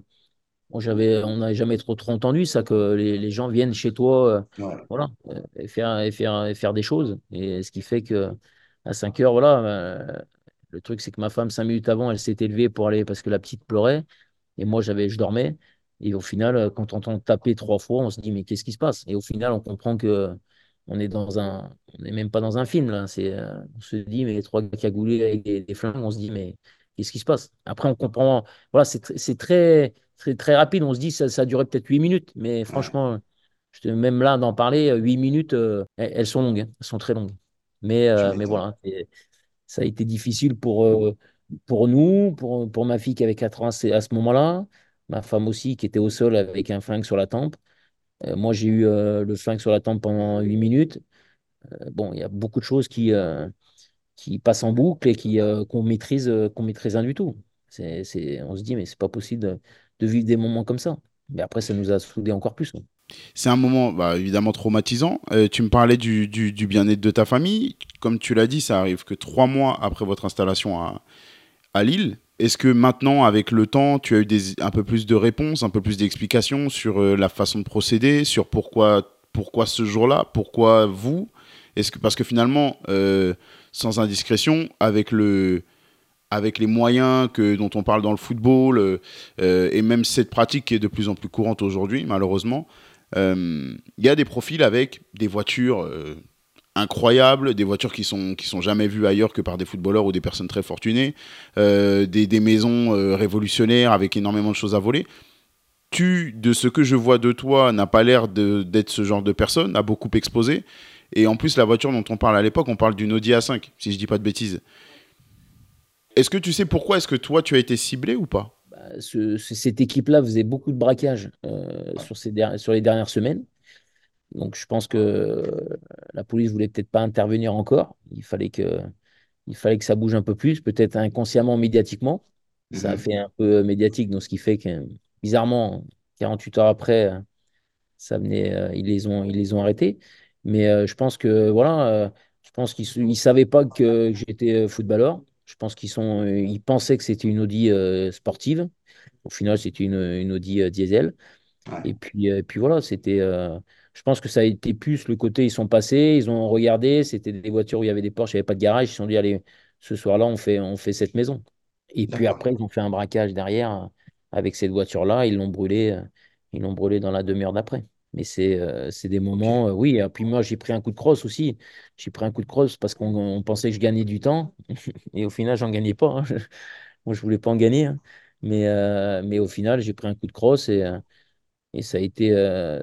B: on n'avait jamais trop, trop entendu ça, que les, gens viennent chez toi euh, voilà, et faire, et faire, faire des choses. Et ce qui fait que à 5 heures, voilà, le truc, c'est que ma femme, 5 minutes avant, elle s'est élevée pour aller parce que la petite pleurait. Et moi, j'avais, je dormais. Et au final, quand on entend taper trois fois, on se dit, mais qu'est-ce qui se passe? Et au final, on comprend que on est dans un, on n'est même pas dans un film là. C'est, euh, on se dit mais les trois cagoulés avec des, flingues, on se dit mais qu'est-ce qui se passe? Après on comprend, voilà, c'est, très, très très rapide. On se dit ça, ça a duré peut-être huit minutes, mais franchement, je même là d'en parler, euh, huit minutes, euh, elles, sont longues, hein. elles sont très longues. Mais mais voilà, ça a été difficile pour pour nous, pour, pour ma fille qui avait 4 ans à ce moment-là, ma femme aussi qui était au sol avec un flingue sur la tempe. Euh, moi, j'ai eu euh, le flingue sur la tempe pendant 8 minutes. Euh, bon, il y a beaucoup de choses qui, qui passent en boucle et qui, qu'on maîtrise, qu'on maîtrise rien du tout. C'est, c'est, on se dit, mais c'est pas possible de, vivre des moments comme ça. Mais après, ça nous a soudés encore plus.
A: C'est un moment bah, évidemment traumatisant. tu me parlais du, du, du, bien-être de ta famille. Comme tu l'as dit, ça arrive que trois mois après votre installation à, à Lille. Est-ce que maintenant, avec le temps, tu as eu un peu plus de réponses, un peu plus d'explications sur euh, la façon de procéder, sur pourquoi, pourquoi ce jour-là Pourquoi vous? Parce que finalement, euh, sans indiscrétion, avec le les moyens que, dont on parle dans le football euh, et même cette pratique qui est de plus en plus courante aujourd'hui, malheureusement, il y a des profils avec des voitures incroyables, des voitures qui sont, qui sont jamais vues ailleurs que par des footballeurs ou des personnes très fortunées, des, des, maisons révolutionnaires avec énormément de choses à voler tu, de ce que je vois de toi, n'a pas l'air d'être ce genre de personne, a beaucoup exposé. Et en plus, la voiture dont on parle à l'époque, on parle d'une Audi A5, si je dis pas de bêtises. Est-ce que tu sais pourquoi est-ce que toi, tu as été ciblé ou pas?
B: Bah, Cette équipe-là faisait beaucoup de braquages euh, sur, ces sur les dernières semaines. Donc, je pense que la police voulait peut-être pas intervenir encore. Il fallait que, il fallait que ça bouge un peu plus, peut-être inconsciemment, médiatiquement. Ça a mhm. fait un peu médiatique, donc ce qui fait que bizarrement, 48 heures après, euh, ça venait, euh, ils, les ont, ils les ont arrêtés. Mais euh, je pense que voilà, je pense qu'ils ne savaient pas que j'étais footballeur. Je pense qu'ils sont, ils pensaient que c'était une Audi sportive. Au final, c'était une, une Audi diesel. Et puis, et puis voilà, c'était. Je pense que ça a été plus le côté, ils sont passés, ils ont regardé, c'était des voitures où il y avait des Porsche, il n'y avait pas de garage. Ils se sont dit, allez, ce soir-là, on fait, on fait cette maison. Et puis après, ils ont fait un braquage derrière avec cette voiture-là, ils l'ont brûlé, euh, ils l'ont brûlé dans la demi-heure d'après. Mais c'est euh, des moments, euh, oui. Et puis moi, j'ai pris un coup de crosse aussi. J'ai pris un coup de crosse parce qu'on pensait que je gagnais du temps. et au final, j'en gagnais pas. Hein. moi, je voulais pas en gagner. Hein. Mais, mais au final, j'ai pris un coup de crosse et, et ça, a été,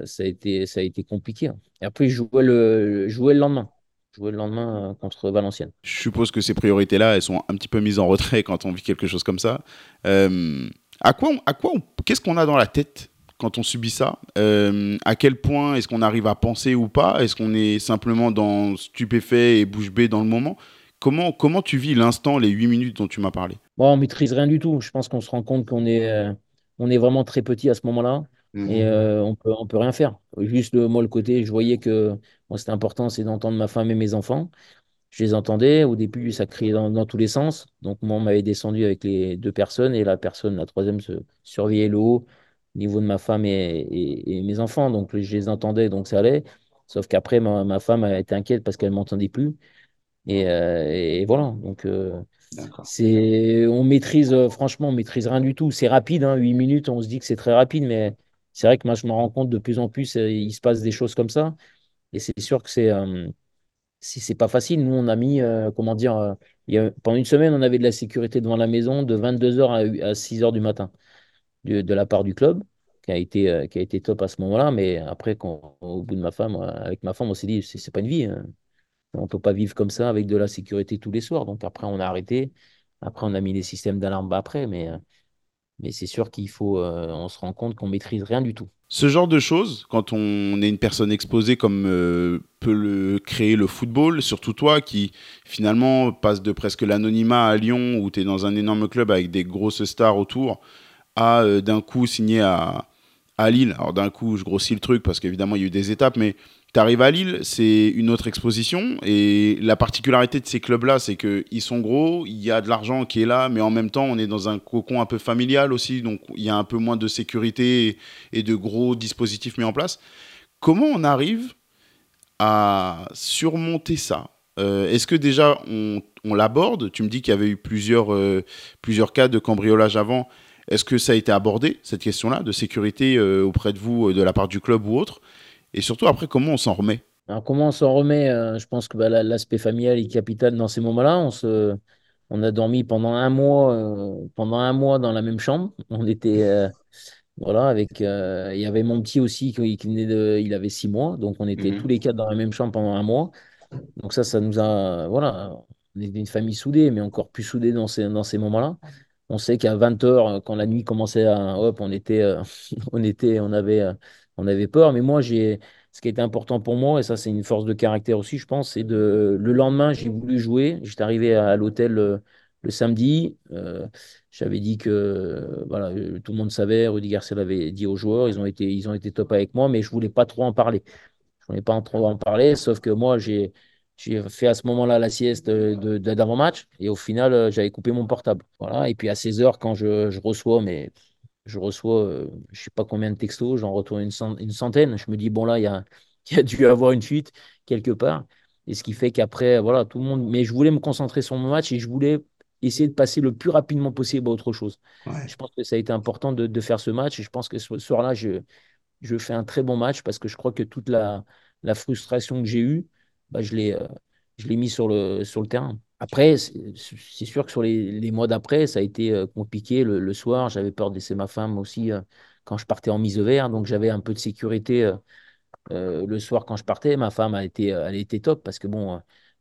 B: ça, a été, ça a été compliqué. Hein. Et après, je jouais le, jouais le lendemain. Jouais le lendemain contre Valenciennes.
A: Je suppose que ces priorités-là, elles sont un petit peu mises en retrait quand on vit quelque chose comme ça. À quoi, à quoi qu'est-ce qu'on a dans la tête quand on subit ça? Euh, À quel point est-ce qu'on arrive à penser ou pas? Est-ce qu'on est simplement dans stupéfait et bouche bée dans le moment? Comment, comment tu vis l'instant, les huit minutes dont tu m'as parlé?
B: Bon, On maîtrise rien du tout. Je pense qu'on se rend compte qu'on est, euh, on est vraiment très petit à ce moment-là. Mmh. Et euh, on peut, on peut rien faire. Juste moi, le côté, je voyais que moi, c'était important, c'est d'entendre ma femme et mes enfants je les entendais. Au début, ça criait dans, tous les sens. Donc, moi, on m'avait descendu avec les deux personnes et la personne, la troisième, se surveillait le haut au niveau de ma femme et, mes enfants. Donc, je les entendais, donc ça allait. Sauf qu'après, ma, femme a été inquiète parce qu'elle ne m'entendait plus. Et, euh, voilà. Donc, euh, c'est, on maîtrise, euh, franchement, on maîtrise rien du tout. C'est rapide, hein, 8 minutes, on se dit que c'est très rapide, mais c'est vrai que moi, je me rends compte de plus en plus, il se passe des choses comme ça. Et c'est sûr que c'est si c'est pas facile. Nous, on a mis, euh, comment dire, euh, pendant une semaine, on avait de la sécurité devant la maison de 22h à, 6h du matin de, la part du club, qui a été, euh, qui a été top à ce moment-là. Mais après, quand, au bout de ma femme, avec ma femme, on s'est dit, c'est pas une vie. Hein. On peut pas vivre comme ça avec de la sécurité tous les soirs. Donc après, on a arrêté. Après, on a mis les systèmes d'alarme après. Mais, mais c'est sûr qu'il faut, on se rend compte qu'on maîtrise rien du tout.
A: Ce genre de choses, quand on est une personne exposée comme euh, peut le créer le football, surtout toi qui finalement passe de presque l'anonymat à Lyon où tu es dans un énorme club avec des grosses stars autour, à euh, d'un coup signer à, à Lille. Alors d'un coup, je grossis le truc parce qu'évidemment il y a eu des étapes, mais tu arrives à Lille, c'est une autre exposition. Et la particularité de ces clubs-là, c'est qu'ils sont gros, il y a de l'argent qui est là, mais en même temps, on est dans un cocon un peu familial aussi. Donc, il y a un peu moins de sécurité et de gros dispositifs mis en place. Comment on arrive à surmonter ça? Euh, Est-ce que déjà, on, l'aborde? Tu me dis qu'il y avait eu plusieurs, euh, plusieurs cas de cambriolage avant. Est-ce que ça a été abordé, cette question-là, de sécurité euh, auprès de vous, de la part du club ou autre? Et surtout, après, comment on s'en remet?
B: Alors, comment on s'en remet euh, Je pense que bah, l'aspect familial est capital dans ces moments-là. On, se, on a dormi pendant un mois, euh, pendant un mois dans la même chambre. On était. Euh, voilà, avec. il y avait mon petit aussi qui, venait de. Il avait six mois. Donc, on était mhm. tous les quatre dans la même chambre pendant un mois. Donc, ça, ça nous a. Voilà. On est une famille soudée, mais encore plus soudée dans ces, dans ces moments-là. On sait qu'à 20 h quand la nuit commençait à. Hop, on était. on était. On avait on avait peur. Mais moi, j'ai ce qui était important pour moi, et ça, c'est une force de caractère aussi, je pense, c'est de le lendemain, j'ai voulu jouer. J'étais arrivé à, l'hôtel euh, le, samedi. Euh, j'avais dit que voilà, euh, tout le monde savait, Rudy Garcia l'avait dit aux joueurs, ils ont été, ils ont été top avec moi, mais je voulais pas trop en parler. Je voulais pas trop en parler, sauf que moi, j'ai j'ai fait à ce moment-là la sieste d'avant-match et au final, j'avais coupé mon portable. Voilà. Et puis à 16 heures, quand je, je reçois, mais je reçois, euh, je ne sais pas combien de textos, j'en retourne une, centaine. Je me dis, bon, là, il y a, y a dû avoir une fuite quelque part. Et ce qui fait qu'après, voilà, tout le monde. Mais je voulais me concentrer sur mon match et je voulais essayer de passer le plus rapidement possible à autre chose. Je pense que ça a été important de, de, faire ce match et je pense que ce soir-là, je, je fais un très bon match parce que je crois que toute la, la frustration que j'ai eue, bah, je l'ai euh, mis sur le, sur le terrain. Après, c'est sûr que sur les, les mois d'après, ça a été euh, compliqué. Le, le soir, j'avais peur de laisser ma femme aussi euh, quand je partais en mise au vert. Donc, j'avais un peu de sécurité le soir quand je partais. Ma femme a été, elle était top parce que, bon,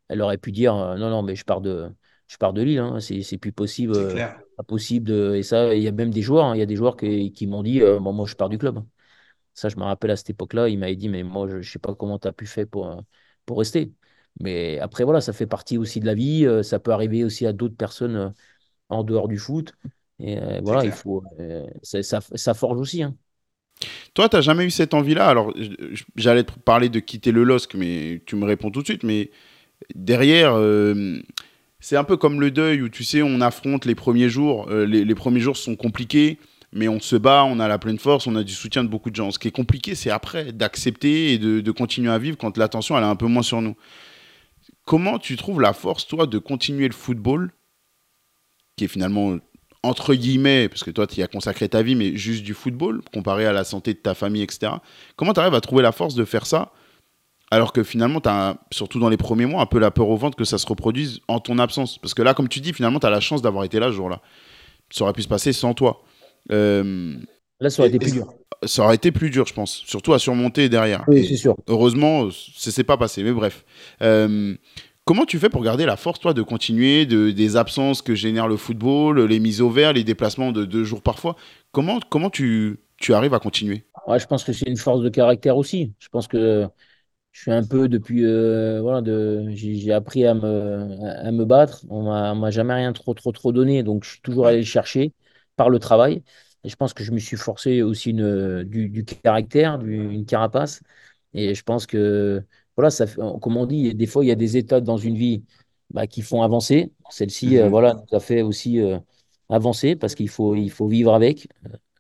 B: elle aurait pu dire non, non, mais je pars de, je pars de Lille. Hein, c'est plus possible. Pas possible de, et ça, il y a même des joueurs. Hein, il y a des joueurs qui, qui m'ont dit bon, moi, je pars du club. Ça, je me rappelle à cette époque-là, il m'avait dit, mais moi, je ne sais pas comment tu as pu faire pour, euh, pour rester. Mais après, voilà, ça fait partie aussi de la vie. Euh, ça peut arriver aussi à d'autres personnes euh, en dehors du foot. Et voilà, il faut, ça, ça, forge aussi. Hein.
A: Toi, tu n'as jamais eu cette envie-là? Alors, j'allais te parler de quitter le LOSC, mais tu me réponds tout de suite. Mais derrière, c'est un peu comme le deuil où, tu sais, on affronte les premiers jours. les, les, premiers jours sont compliqués mais on se bat, on a la pleine force, on a du soutien de beaucoup de gens. Ce qui est compliqué, c'est après d'accepter et de, continuer à vivre quand l'attention elle est un peu moins sur nous. Comment tu trouves la force, toi, de continuer le football, qui est finalement entre guillemets, parce que toi, tu y as consacré ta vie, mais juste du football, comparé à la santé de ta famille, etc. Comment tu arrives à trouver la force de faire ça, alors que finalement, tu as, surtout dans les premiers mois, un peu la peur au ventre que ça se reproduise en ton absence? Parce que là, comme tu dis, finalement, tu as la chance d'avoir été là ce jour-là. Ça aurait pu se passer sans toi.
B: Euh, Là, ça aurait été plus dur.
A: Ça aurait été plus dur, je pense. Surtout à surmonter derrière.
B: Oui, c'est sûr.
A: Heureusement, ça s'est pas passé. Mais bref. Euh, comment tu fais pour garder la force, toi, de continuer de, des absences que génère le football, les mises au vert, les déplacements de deux jours parfois? Comment, comment tu, tu arrives à continuer?
B: Ouais, Je pense que c'est une force de caractère aussi. Je pense que je suis un peu depuis. Euh, voilà, de, j'ai, appris à me, à me battre. On m'a, m'a jamais rien trop, trop, trop donné. Donc, je suis toujours allé le chercher par le travail. Et je pense que je me suis forcé aussi une, du, caractère, une carapace. Et je pense que, voilà, ça comme on dit, des fois, il y a des états dans une vie bah, qui font avancer. Celle-ci, euh, mhm. voilà, nous a fait aussi euh, avancer parce qu'il faut, il faut vivre avec.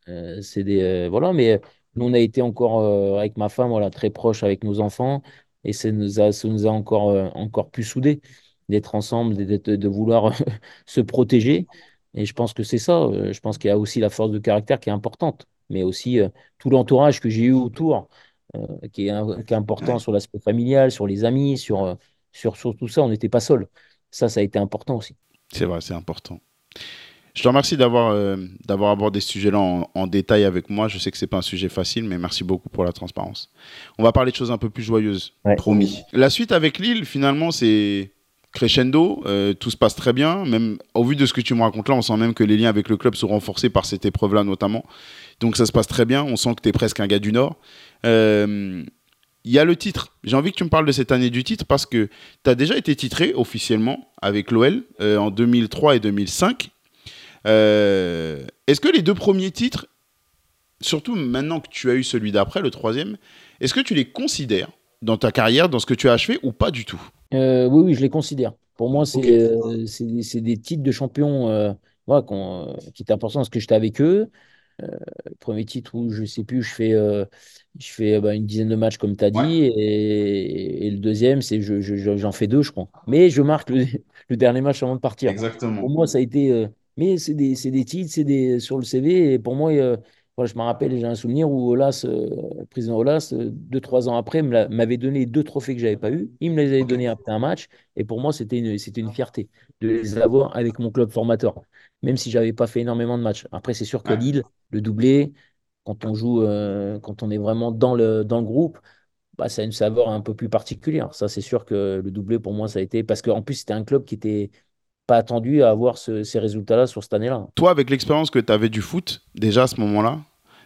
B: Euh, c'est des, voilà, mais nous, on a été encore avec ma femme, voilà, très proche avec nos enfants. Et ça nous a, ça nous a encore, encore plus soudés d'être ensemble, de, de vouloir se protéger. Et je pense que c'est ça. Euh, je pense qu'il y a aussi la force de caractère qui est importante, mais aussi euh, tout l'entourage que j'ai eu autour, euh, qui, est, important sur l'aspect familial, sur les amis, sur, sur, tout ça. On n'était pas seul. Ça, ça a été important aussi.
A: C'est vrai, c'est important. Je te remercie d'avoir d'avoir abordé ce sujet-là en, détail avec moi. Je sais que c'est pas un sujet facile, mais merci beaucoup pour la transparence. On va parler de choses un peu plus joyeuses, promis. La suite avec Lille, finalement, c'est crescendo, euh, tout se passe très bien. Même au vu de ce que tu me racontes là, on sent même que les liens avec le club sont renforcés par cette épreuve-là notamment. Donc ça se passe très bien. On sent que tu es presque un gars du Nord. Euh, il y a le titre. J'ai envie que tu me parles de cette année du titre parce que tu as déjà été titré officiellement avec l'OL euh, en 2003 et 2005. est-ce que les deux premiers titres, surtout maintenant que tu as eu celui d'après, le troisième, est-ce que tu les considères dans ta carrière, dans ce que tu as achevé ou pas du tout?
B: Euh, oui, oui, je les considère. Pour moi, c'est euh, c'est des titres de champion euh, voilà, qui étaient importants parce que j'étais avec eux. le premier titre où je sais plus, je fais, je fais bah, une dizaine de matchs comme tu as dit. Et, le deuxième, c'est je, j'en fais deux, je crois. Mais je marque le, le, dernier match avant de partir.
A: Exactement.
B: Pour moi, ça a été. mais c'est des, des, titres, c'est sur le CV. Et pour moi, je me rappelle, j'ai un souvenir où Olas, euh, le président Olas, euh, deux, trois ans après, m'avait donné deux trophées que je n'avais pas eu. Il me les avait donnés après un match. Et pour moi, c'était une, fierté de les avoir avec mon club formateur, même si je n'avais pas fait énormément de matchs. Après, c'est sûr que Lille, le doublé, quand on joue, euh, quand on est vraiment dans le, dans le groupe, bah, ça a une saveur un peu plus particulière. Ça, c'est sûr que le doublé, pour moi, ça a été. Parce qu'en plus, c'était un club qui était pas attendu à avoir ces résultats-là sur cette année-là.
A: Toi, avec l'expérience que tu avais du foot, déjà à ce moment-là,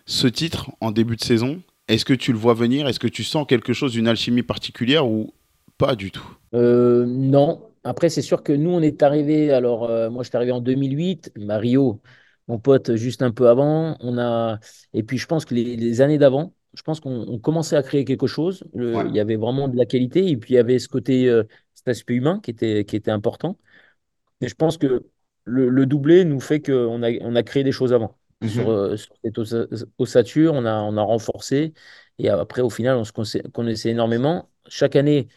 A: ce titre en début de saison, est-ce que tu le vois venir? Est-ce que tu sens quelque chose d'une alchimie particulière ou pas du tout?
B: Euh, Non. Après, c'est sûr que nous, on est arrivé. Alors, euh, moi, je suis arrivé en 2008. Mario, mon pote, juste un peu avant. On a et puis, je pense que les, années d'avant, je pense qu'on commençait à créer quelque chose. Il y avait vraiment de la qualité et puis il y avait ce côté, euh, cet aspect humain qui était qui était important. Et je pense que le, doublé nous fait qu'on a on a créé des choses avant. sur,
A: Mhm.
B: euh, sur cette ossa- ossature, on a, on a renforcé. Et après, au final, on se connaissait énormément. Chaque année,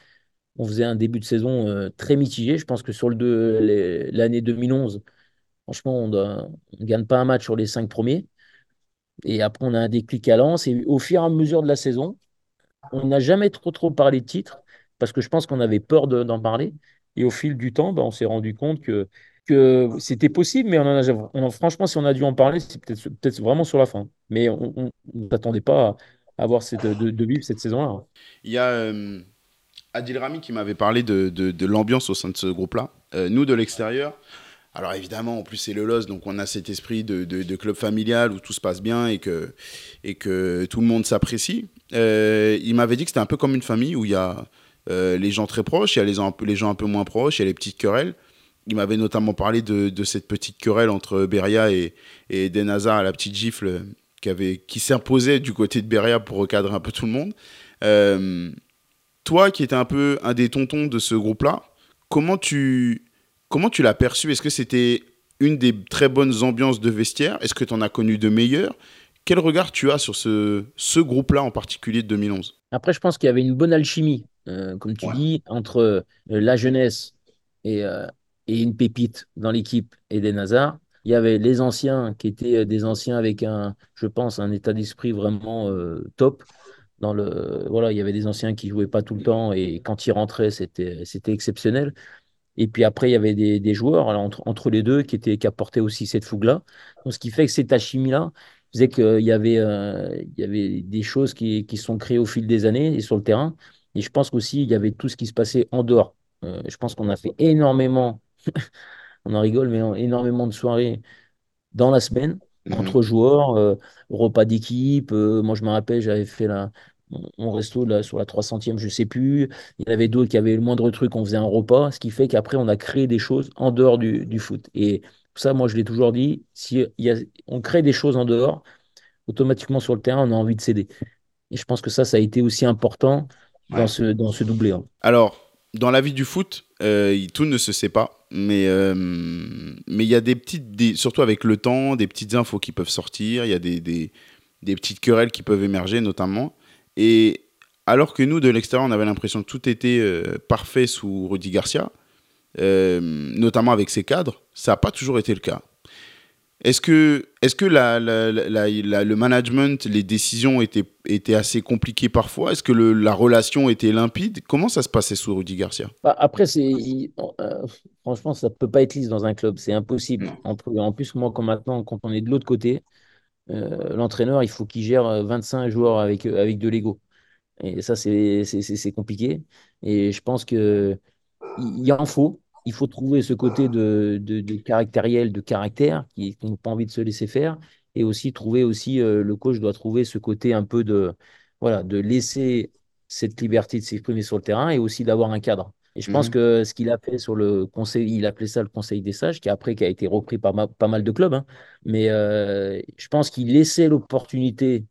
B: on faisait un début de saison euh, très mitigé. Je pense que sur l'année 2011, franchement, on ne gagne pas un match sur les cinq premiers. Et après, on a un déclic à Lens. Et au fur et à mesure de la saison, on n'a jamais trop, trop parlé de titre parce que je pense qu'on avait peur de- d'en parler. Et au fil du temps, bah, on s'est rendu compte que, c'était possible, mais franchement, si on a dû en parler, c'est peut-être vraiment sur la fin. Mais on ne s'attendait pas à avoir cette, de, de vivre cette saison-là.
A: Il y a euh, Adil Rami qui m'avait parlé de, l'ambiance au sein de ce groupe-là. Euh, nous, de l'extérieur, alors évidemment, en plus c'est le LOS, donc on a cet esprit de, club familial où tout se passe bien et que, et que tout le monde s'apprécie. Euh, il m'avait dit que c'était un peu comme une famille où il y a euh, les gens très proches, il y a les, gens un peu- les gens un peu moins proches, il y a les petites querelles. Il m'avait notamment parlé de, cette petite querelle entre Beria et, et à la petite gifle qui s'imposait du côté de Beria pour recadrer un peu tout le monde. Euh, toi qui étais un peu un des tontons de ce groupe-là, comment tu, comment tu l'as perçu? Est-ce que c'était une des très bonnes ambiances de vestiaire? Est-ce que tu en as connu de meilleures? Quel regard tu as sur ce, ce groupe-là en particulier de 2011
B: Après, je pense qu'il y avait une bonne alchimie, euh, comme tu
A: Ouais.
B: dis, entre euh, la jeunesse et, euh, et une pépite dans l'équipe Eden Hazard. Il y avait les anciens qui étaient des anciens avec un, je pense, un état d'esprit vraiment top. Dans le, voilà, il y avait des anciens qui jouaient pas tout le temps et quand ils rentraient, c'était, c'était exceptionnel. Et puis après, il y avait des, des joueurs alors, entre, entre les deux qui, étaient, qui apportaient aussi cette fougue-là. Donc, ce qui fait que cette alchimie-là faisait qu'il y avait, euh, il y avait des choses qui, qui sont créées au fil des années et sur le terrain. Et je pense qu'aussi, il y avait tout ce qui se passait en dehors. Euh, je pense qu'on a fait énormément, on en rigole, mais énormément de soirées dans la semaine
A: Mhm.
B: entre joueurs, euh, repas d'équipe. euh, moi, je me rappelle, j'avais fait la, mon resto là, sur la 300e, je sais plus. Il y en avait d'autres qui avaient le moindre truc, on faisait un repas, ce qui fait qu'après, on a créé des choses en dehors du, du foot. Et ça, moi, je l'ai toujours dit, si il y a, on crée des choses en dehors, automatiquement sur le terrain, on a envie de céder. Et je pense que ça, ça a été aussi important dans ce, dans ce doublé. hein.
A: Alors, dans la vie du foot, euh, tout ne se sait pas, mais euh, mais il y a des petites, des- surtout avec le temps, des petites infos qui peuvent sortir, il y a des, des, des petites querelles qui peuvent émerger notamment. Et alors que nous, de l'extérieur, on avait l'impression que tout était euh, parfait sous Rudy Garcia, notamment avec ses cadres, ça n'a pas toujours été le cas. Est-ce que, est-ce que la, la- la- la- la- le management, les décisions étaient, étaient assez compliquées parfois? Est-ce que le- la relation était limpide? Comment ça se passait sous Rudy Garcia?
B: Bah, Après, il- euh, franchement, ça peut pas être lisse dans un club, c'est impossible. En, plus, en plus, moi, comme maintenant, quand on est de l'autre côté, euh, l'entraîneur, il faut qu'il gère euh, 25 joueurs avec, euh, avec de l'ego. Et ça, c'est compliqué. Et je pense que il il en faut. Il faut trouver ce côté de, de, de caractériel, de caractère, qui qui n'ont pas envie de se laisser faire. Et aussi trouver aussi, euh, le coach doit trouver ce côté un peu de, voilà, de laisser cette liberté de s'exprimer sur le terrain et aussi d'avoir un cadre. Et je pense
A: Mhm,
B: que ce qu'il a fait sur le conseil, il appelait ça le conseil des sages, qui après qui a été repris par ma- pas mal de clubs. hein. Mais euh, je pense qu'il laissait l'opportunité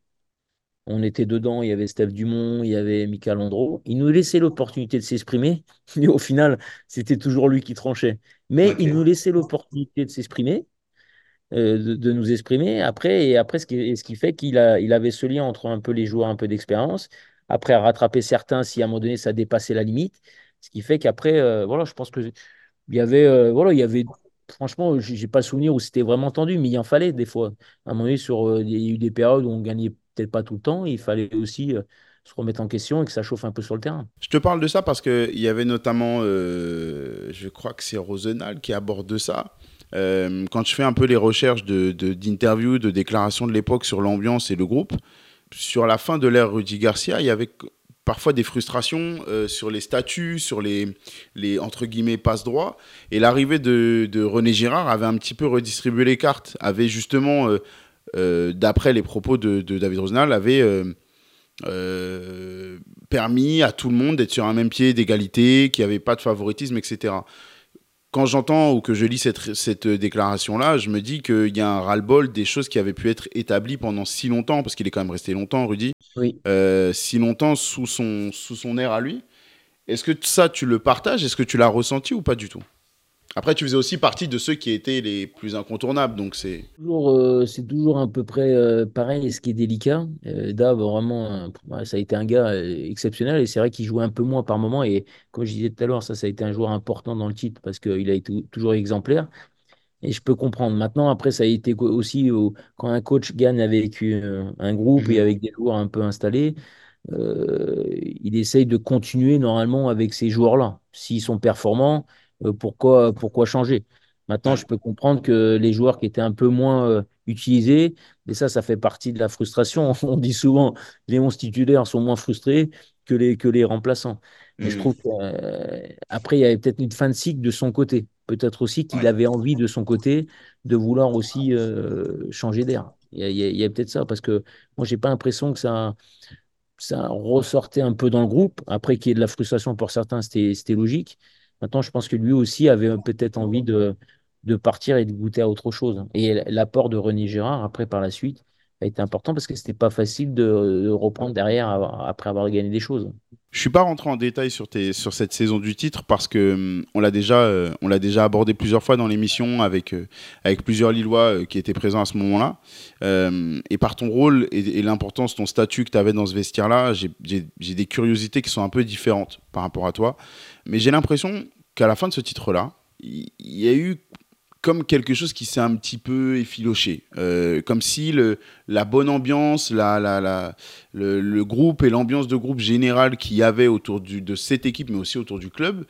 B: on était dedans, il y avait Steph Dumont, il y avait Michael Landreau. Il nous laissait l'opportunité de s'exprimer, mais au final, c'était toujours lui qui tranchait. Mais il nous laissait l'opportunité de s'exprimer, euh, de, de nous exprimer. Après, et après, ce qui, et ce qui fait qu'il a, il avait ce lien entre un peu les joueurs, un peu d'expérience. Après, à rattraper certains si à un moment donné, ça dépassait la limite. Ce qui fait qu'après, euh, voilà, je pense que il y avait, euh, voilà, il y avait, franchement, j'ai pas le souvenir où c'était vraiment tendu, mais il en fallait des fois. À un moment donné, sur, euh, il y a eu des périodes où on gagnait peut-être pas tout le temps, il fallait aussi euh, se remettre en question et que ça chauffe un peu sur le terrain.
A: Je te parle de ça parce qu'il y avait notamment, euh, je crois que c'est Rosenal qui aborde ça. Euh, quand je fais un peu les recherches de, de- d'interviews, de déclarations de l'époque sur l'ambiance et le groupe, sur la fin de l'ère Rudy Garcia, il y avait parfois des frustrations sur les statuts, sur les, les entre guillemets passe droits. Et l'arrivée de, de René Girard avait un petit peu redistribué les cartes, avait justement, d'après les propos de, de David Rosenal, avait euh, euh, permis à tout le monde d'être sur un même pied d'égalité, qu'il n'y avait pas de favoritisme, etc. Quand j'entends ou que je lis cette, cette déclaration-là, je me dis qu'il y a un ras-le-bol des choses qui avaient pu être établies pendant si longtemps, parce qu'il est quand même resté longtemps, Rudy,
B: Oui.
A: euh, si longtemps sous son, sous son air à lui. Est-ce que ça, tu le partages? Est-ce que tu l'as ressenti ou pas du tout? Après, tu faisais aussi partie de ceux qui étaient les plus incontournables, donc c'est.
B: Toujours, euh, c'est toujours à peu près euh, pareil, ce qui est délicat. Euh, Dave, vraiment, euh, ça a été un gars exceptionnel et c'est vrai qu'il jouait un peu moins par moment. Et comme je disais tout à l'heure, ça, ça a été un joueur important dans le titre parce qu'il a été toujours exemplaire. Et je peux comprendre. Maintenant, après, ça a été aussi au- quand un coach gagne avec un groupe et
A: Mhm.
B: avec des joueurs un peu installés, il essaye de continuer normalement avec ces joueurs-là. S'ils sont performants, pourquoi, pourquoi changer? Maintenant, je peux comprendre que les joueurs qui étaient un peu moins euh, utilisés, et ça, ça fait partie de la frustration. On dit souvent les 11 titulaires sont moins frustrés que les, que les remplaçants. Mais je trouve
A: Mhm.
B: qu'après, il y avait peut-être une fin de cycle de son côté. Peut-être aussi qu'il
A: Ouais.
B: avait envie de son côté de vouloir aussi euh, changer d'air. Il y a, peut-être ça, parce que moi, j'ai pas l'impression que ça ça ressortait un peu dans le groupe. Après, qu'il y ait de la frustration pour certains, c'était, c'était logique. Maintenant, je pense que lui aussi avait peut-être envie de, partir et de goûter à autre chose. Et l'apport de René Girard, après, par la suite, a été important parce que c'était pas facile de, de reprendre derrière après avoir gagné des choses.
A: Je suis pas rentré en détail sur, cette saison du titre parce que hum, on l'a déjà, euh, abordé plusieurs fois dans l'émission avec, euh, plusieurs Lillois euh, qui étaient présents à ce moment-là. Et par ton rôle et, l'importance, ton statut que tu avais dans ce vestiaire-là, j'ai- des curiosités qui sont un peu différentes par rapport à toi. Mais j'ai l'impression qu'à la fin de ce titre-là, il y a eu comme quelque chose qui s'est un petit peu effiloché. Euh, comme si le, la bonne ambiance, la, la, le, groupe et l'ambiance de groupe générale qu'il y avait autour de cette équipe, mais aussi autour du club,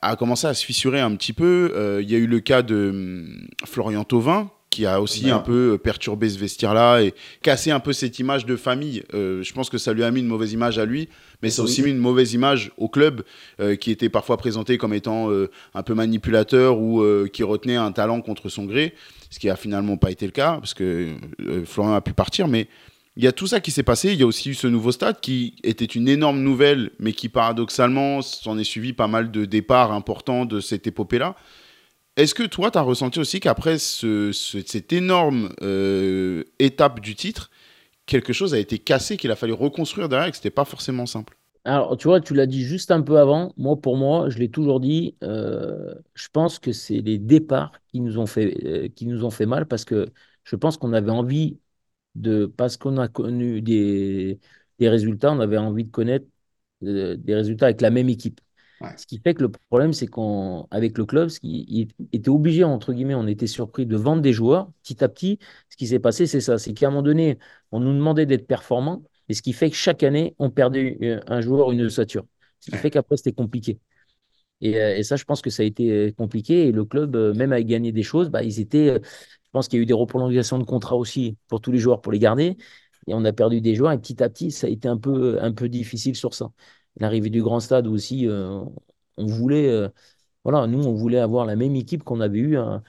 A: a commencé à se fissurer un petit peu. Euh, Il y a eu le cas de hum, Florian Thauvin, qui a aussi
C: Ouais.
A: un peu perturbé ce vestiaire-là et cassé un peu cette image de famille. Euh, je pense que ça lui a mis une mauvaise image à lui, mais ça a aussi mis une mauvaise image au club, euh, qui était parfois présenté comme étant euh, un peu manipulateur ou euh, qui retenait un talent contre son gré, ce qui a finalement pas été le cas, parce que euh, Florian a pu partir, mais il y a tout ça qui s'est passé. Il y a aussi eu ce nouveau stade qui était une énorme nouvelle, mais qui paradoxalement s'en est suivi pas mal de départs importants de cette épopée-là. Est-ce que toi, tu as ressenti aussi qu'après ce- ce- cette énorme euh, étape du titre, quelque chose a été cassé, qu'il a fallu reconstruire derrière et que c'était pas forcément simple?
B: Alors, tu vois, tu l'as dit juste un peu avant. Moi, pour moi, je l'ai toujours dit, euh, je pense que c'est les départs qui nous ont fait, euh, qui nous ont fait mal parce que je pense qu'on avait envie de, parce qu'on a connu des, résultats, on avait envie de connaître des résultats avec la même équipe.
C: Ouais.
B: Ce qui fait que le problème, c'est qu'avec le club, ce qui, il était obligé, entre guillemets, on était surpris de vendre des joueurs. Petit à petit, ce qui s'est passé, c'est ça. C'est qu'à un moment donné, on nous demandait d'être performants. Et ce qui fait que chaque année, on perdait euh, un joueur, une ossature. Ce qui
C: Ouais.
B: fait qu'après, c'était compliqué. Et, euh, et ça, je pense que ça a été euh, compliqué. Et le club, même avec gagné des choses, bah, ils étaient. je pense qu'il y a eu des reprolongations de contrats aussi pour tous les joueurs pour les garder. Et on a perdu des joueurs. Et petit à petit, ça a été un peu, un peu difficile sur ça. L'arrivée du grand stade aussi, euh, on voulait. euh, voilà, nous, on voulait avoir la même équipe qu'on avait eue, hein,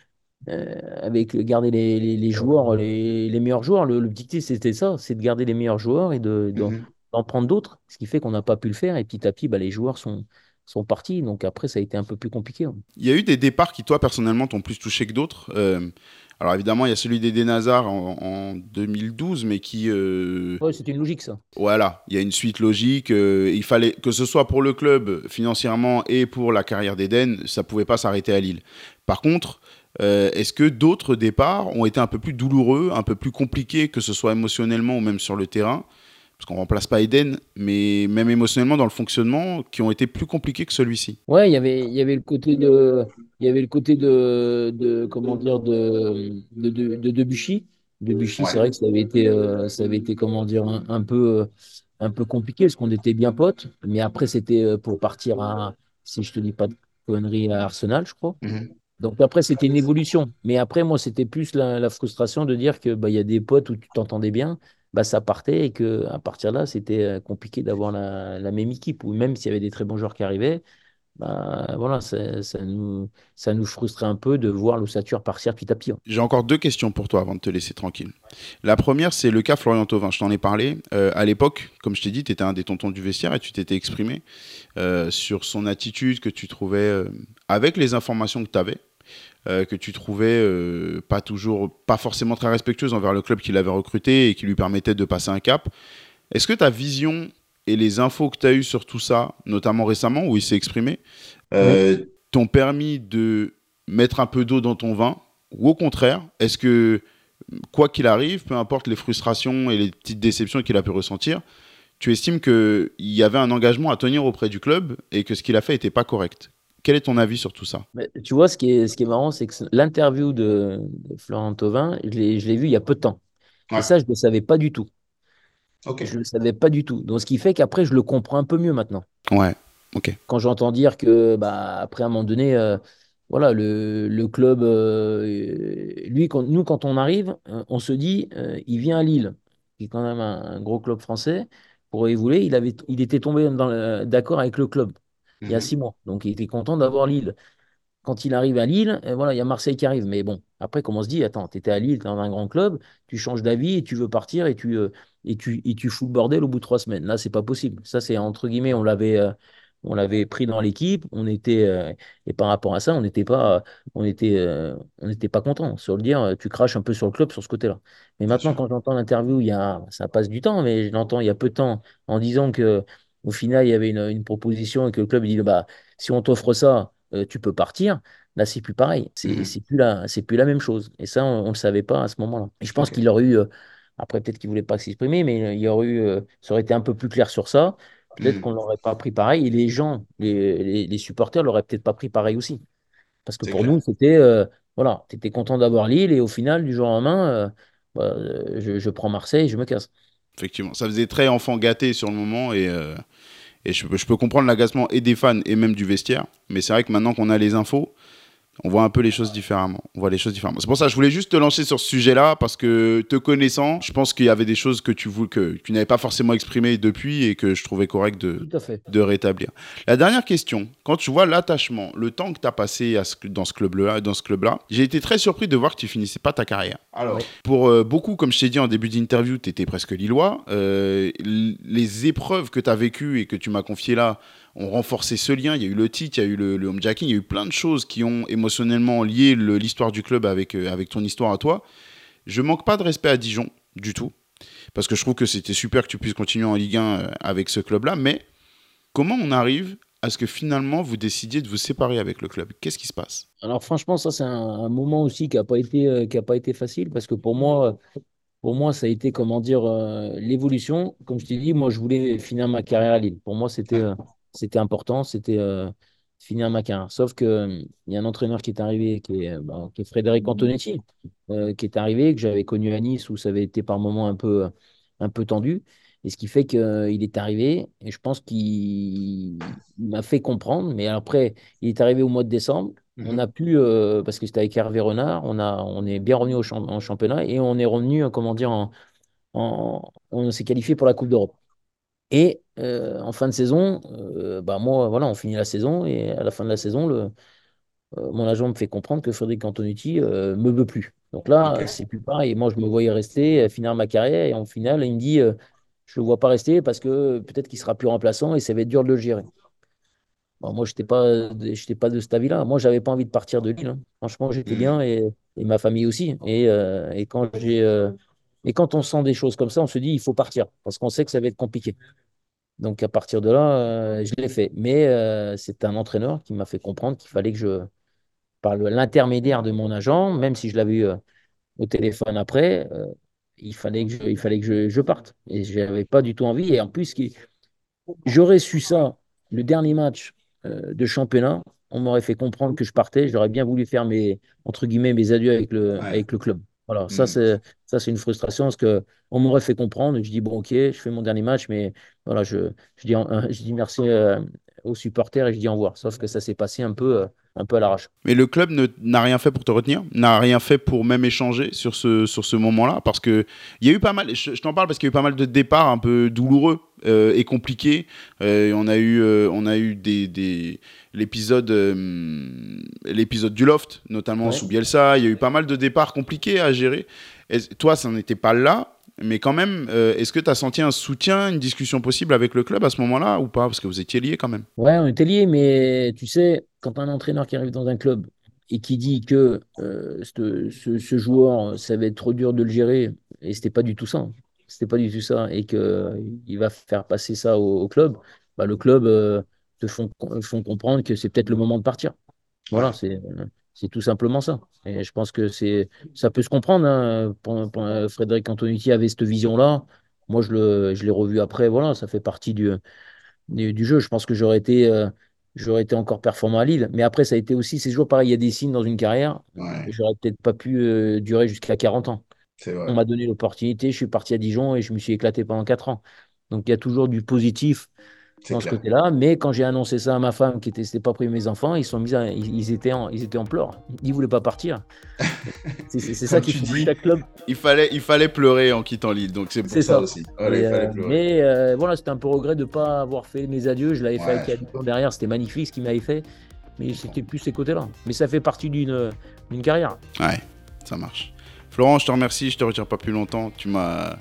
B: euh, avec garder les, les- les joueurs, les, les meilleurs joueurs. Le, l'objectif, c'était ça, c'est de garder les meilleurs joueurs et de,
C: Mhm.
B: d'en prendre d'autres, ce qui fait qu'on n'a pas pu le faire. Et petit à petit, bah, les joueurs sont, sont partis. Donc après, ça a été un peu plus compliqué. hein.
A: Il y a eu des départs qui, toi, personnellement, t'ont plus touché que d'autres. Alors évidemment, il y a celui d'Eden Hazard en, en 2012, mais qui... euh,
B: Ouais, c'était une logique, ça.
A: Voilà, il y a une suite logique. euh, il fallait que ce soit pour le club financièrement et pour la carrière d'Eden, ça pouvait pas s'arrêter à Lille. Par contre, euh, est-ce que d'autres départs ont été un peu plus douloureux, un peu plus compliqués, que ce soit émotionnellement ou même sur le terrain? Parce qu'on remplace pas Eden, mais même émotionnellement dans le fonctionnement, qui ont été plus compliqués que celui-ci.
B: Ouais, il y avait, il y avait le côté de, il y avait le côté de, de comment dire, de, de, de, de Debuchy. Debuchy, c'est vrai que ça avait été, euh, ça avait été, comment dire, un, un peu, euh, un peu compliqué parce qu'on était bien potes. Mais après, c'était euh, pour partir à, si je te dis pas de conneries, à Arsenal, je crois.
C: Mhm.
B: Donc après, c'était une évolution. Mais après, moi, c'était plus la, la frustration de dire que bah, y a des potes où tu t'entendais bien, bah, ça partait et que à partir de là, c'était euh, compliqué d'avoir la, la même équipe. Ou même s'il y avait des très bons joueurs qui arrivaient, bah, voilà, ça, ça nous, ça nous frustrait un peu de voir l'ossature partir petit à petit. hein.
A: J'ai encore deux questions pour toi avant de te laisser tranquille. La première, c'est le cas Florian Thauvin. Je t'en ai parlé. Euh, à l'époque, comme je t'ai dit, tu étais un des tontons du vestiaire et tu t'étais exprimé euh, sur son attitude que tu trouvais, euh, avec les informations que tu avais, euh, que tu trouvais euh, pas toujours, pas forcément très respectueuse envers le club qui l'avait recruté et qui lui permettait de passer un cap. Est-ce que ta vision et les infos que tu as eues sur tout ça, notamment récemment où il s'est exprimé, euh, t'ont permis de mettre un peu d'eau dans ton vin Ou au contraire, est-ce que, quoi qu'il arrive, peu importe les frustrations et les petites déceptions qu'il a pu ressentir, tu estimes qu'il y avait un engagement à tenir auprès du club et que ce qu'il a fait n'était pas correct? Quel est ton avis sur tout ça?
B: Mais tu vois, ce qui est, ce qui est marrant, c'est que l'interview de, de Florent Thauvin, je l'ai je l'ai vu il y a peu de temps. Et ça, je ne le savais pas du tout. Je ne le savais pas du tout. Donc, ce qui fait qu'après, je le comprends un peu mieux maintenant.
A: Ouais, ok.
B: Quand j'entends dire que, bah, après, à un moment donné, euh, voilà, le, le club, euh, lui, quand, nous, quand on arrive, euh, on se dit, il vient à Lille, qui est quand même un, un gros club français, pour évoluer. Il avait, il était tombé d'accord avec le club il y a
A: Mhm.
B: six mois. Donc, il était content d'avoir Lille. quand il arrive à Lille, euh, voilà, il y a Marseille qui arrive. Mais bon, après, comme on se dit, attends, tu étais à Lille, tu es dans un grand club, tu changes d'avis et tu veux partir et tu, euh, et tu, et tu fous le bordel au bout de trois semaines. Là, c'est pas possible. Ça, c'est entre guillemets, on l'avait euh, on l'avait pris dans l'équipe, on était euh, et par rapport à ça, on n'était pas on était euh, on n'était pas content. Sur le dire, tu craches un peu sur le club sur ce côté-là. Mais maintenant, quand j'entends l'interview, il y a ça passe du temps, mais je l'entends il y a peu de temps en disant que au final, il y avait une, une proposition et que le club dit bah si on t'offre ça, euh, tu peux partir. Là, c'est plus pareil. C'est
A: Mhm.
B: plus la, plus la même chose. Et ça, on ne le savait pas à ce moment-là. Et je pense qu'il aurait eu, euh, après, peut-être qu'il voulait pas s'exprimer, mais il y aurait eu, euh, ça aurait été un peu plus clair sur ça. Peut-être
A: Mhm.
B: qu'on l'aurait pas pris pareil. Et les gens, les, les, les supporters l'auraient peut-être pas pris pareil aussi. Parce que pour
A: clair.
B: nous, c'était, euh, voilà, tu étais content d'avoir Lille et au final, du jour au lendemain, euh, bah, euh, je, je prends Marseille, je me casse.
A: Effectivement. Ça faisait très enfant gâté sur le moment et, euh, et je, je peux comprendre l'agacement et des fans et même du vestiaire. Mais c'est vrai que maintenant qu'on a les infos, on voit un peu les choses différemment. On voit les choses différemment. C'est pour ça que je voulais juste te lancer sur ce sujet-là parce que te connaissant, je pense qu'il y avait des choses que tu voulais, que tu n'avais pas forcément exprimées depuis et que je trouvais correct de, rétablir. La dernière question, quand tu vois l'attachement, le temps que tu as passé à ce- dans ce club-là, dans ce club-là, j'ai été très surpris de voir que tu finissais pas ta carrière. Alors, pour euh, beaucoup, comme je t'ai dit en début d'interview, tu étais presque lillois. Euh, les épreuves que tu as vécues et que tu m'as confiées là ont renforcé ce lien. Il y a eu le titre, il y a eu le, le homejacking, il y a eu plein de choses qui ont émotionnellement lié l'histoire du club avec, euh, avec ton histoire à toi. Je manque pas de respect à Dijon, du tout. Parce que je trouve que c'était super que tu puisses continuer en Ligue 1 euh, avec ce club-là. Mais comment on arrive à ce que finalement vous décidiez de vous séparer avec le club? Qu'est-ce qui se passe?
B: Alors franchement, ça c'est un, moment aussi qui n'a pas été, euh, pas été facile parce que pour moi, pour moi, ça a été comment dire l'évolution. Comme je t'ai dit, moi je voulais finir ma carrière à Lille. Pour moi, c'était c'était important, c'était euh, finir ma carrière. Sauf que euh, y a un entraîneur qui est arrivé, qui est, euh, bah, qui est Frédéric Antonetti, euh, qui est arrivé, que j'avais connu à Nice où ça avait été par moments un peu, un peu tendu. Et ce qui fait qu'il est arrivé et je pense qu'il il m'a fait comprendre. Mais après, il est arrivé au mois de décembre. On a pu, euh, parce que c'était avec Hervé Renard, on, a, on est bien revenu au champ- en championnat et on est revenu, comment dire, en, en- on s'est qualifié pour la Coupe d'Europe. Et euh, en fin de saison, euh, bah moi, voilà, on finit la saison et à la fin de la saison, le, euh, mon agent me fait comprendre que Frédéric Antonucci euh, me veut plus. Donc là, c'est plus pareil. Moi, je me voyais rester, finir ma carrière et en finale, il me dit, je ne le vois pas rester parce que peut-être qu'il sera plus remplaçant et ça va être dur de le gérer. Bon, moi, je n'étais pas, j'étais pas de cet avis-là. Moi, j'avais pas envie de partir de Lille. hein. Franchement, j'étais
A: Mhm.
B: bien et, et ma famille aussi. Et, et quand j'ai, et quand on sent des choses comme ça, on se dit, il faut partir parce qu'on sait que ça va être compliqué. Donc, à partir de là, euh, je l'ai fait. Mais euh, c'est un entraîneur qui m'a fait comprendre qu'il fallait que je, par l'intermédiaire de mon agent, même si je l'avais eu euh, au téléphone après, il fallait que je, il fallait que je, je parte. Et je n'avais pas du tout envie. Et en plus, j'aurais su ça, le dernier match de championnat, on m'aurait fait comprendre que je partais. J'aurais bien voulu faire mes, entre guillemets, mes adieux avec le,
A: Ouais.
B: avec le club. Voilà, ça,
A: Mhm.
B: c'est, ça, c'est une frustration parce que on m'aurait fait comprendre. Je dis, bon, ok, je fais mon dernier match, mais voilà, je, je dis, je dis merci euh, aux supporters et je dis au revoir. Sauf que ça s'est passé un peu, euh, un peu à l'arrache.
A: Mais le club n'a rien fait pour te retenir, n'a rien fait pour même échanger sur ce, sur ce moment-là, parce que il y a eu pas mal, je, je t'en parle parce qu'il y a eu pas mal de départs un peu douloureux euh, et compliqués. Euh, on a eu, on a eu des, des l'épisode, l'épisode du loft, notamment
B: Ouais.
A: sous Bielsa. Il y a eu pas mal de départs compliqués à gérer. Est-ce- toi, ça n'était pas là. Mais quand même, euh, est-ce que tu as senti un soutien, une discussion possible avec le club à ce moment-là ou pas? Parce que vous étiez liés quand même.
B: Ouais, on était liés, mais tu sais, quand un entraîneur qui arrive dans un club et qui dit que euh, ce, joueur, ça va être trop dur de le gérer, et c'était pas du tout ça, c'était pas du tout ça, et que il va faire passer ça au, club, bah, le club euh, te font, font comprendre que c'est peut-être le moment de partir. Voilà, c'est c'est tout simplement ça. Et je pense que c'est ça peut se comprendre. hein. Frédéric Antonucci avait cette vision-là. Moi, je le, je l'ai revu après. Voilà, ça fait partie du, du, du jeu. Je pense que j'aurais été, euh, j'aurais été encore performant à Lille. Mais après, ça a été aussi, c'est toujours pareil. Il y a des signes dans une carrière.
A: Ouais,
B: J'aurais peut-être pas pu euh, durer jusqu'à 40 ans.
A: c'est
B: On m'a donné l'opportunité. Je suis parti à Dijon et je me suis éclaté pendant 4 ans. Donc, il y a toujours du positif Dans ce côté-là. Mais quand j'ai annoncé ça à ma femme, qui était, c'était pas pris mes enfants, ils sont mis à- ils, ils étaient en, ils étaient en pleurs. Ils voulaient pas partir. C'est ça qui fait
A: dis,
B: chaque club.
A: il fallait, il fallait pleurer en quittant Lille, donc c'est pour ça,
B: ça.
A: aussi.
B: Euh, mais euh, voilà, c'était un peu regret de ne pas avoir fait mes adieux. Je l'avais fait
A: Ouais.
B: avec Abidjan derrière, c'était magnifique ce qu'il m'avait fait. Mais c'était plus ces côtés-là. Mais ça fait partie d'une d'une carrière.
A: Ouais, ça marche. Florent, je te remercie, je te retiens pas plus longtemps. Tu m'as.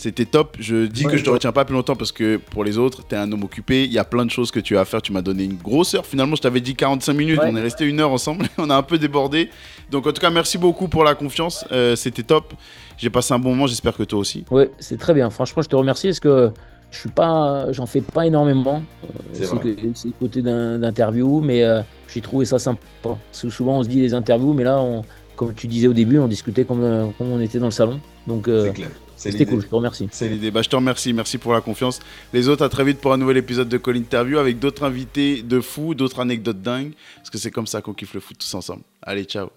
A: C'était top. Je dis
B: Ouais,
A: que je te retiens pas plus longtemps parce que pour les autres, tu es un homme occupé. Il y a plein de choses que tu as à faire. Tu m'as donné une grosse heure. Finalement, je t'avais dit 45 minutes.
B: Ouais.
A: On est resté une heure ensemble. On a un peu débordé. Donc, en tout cas, merci beaucoup pour la confiance. Euh, C'était top. J'ai passé un bon moment. J'espère que toi aussi.
B: Ouais, c'est très bien. Franchement, je te remercie parce que je suis pas, j'en fais pas énormément. Euh,
A: C'est
B: le côté d'un- d'interview, mais euh, j'ai trouvé ça sympa. Souvent, on se dit les interviews, mais là, on, comme tu disais au début, on discutait comme, comme on était dans le salon. Donc, euh,
A: clair.
B: C'était cool. Je te remercie.
A: C'est l'idée. Bah, je te remercie. Merci pour la confiance. Les autres, à très vite pour un nouvel épisode de Call Interview avec d'autres invités de fous, d'autres anecdotes dingues. Parce que c'est comme ça qu'on kiffe le foot tous ensemble. Allez, ciao.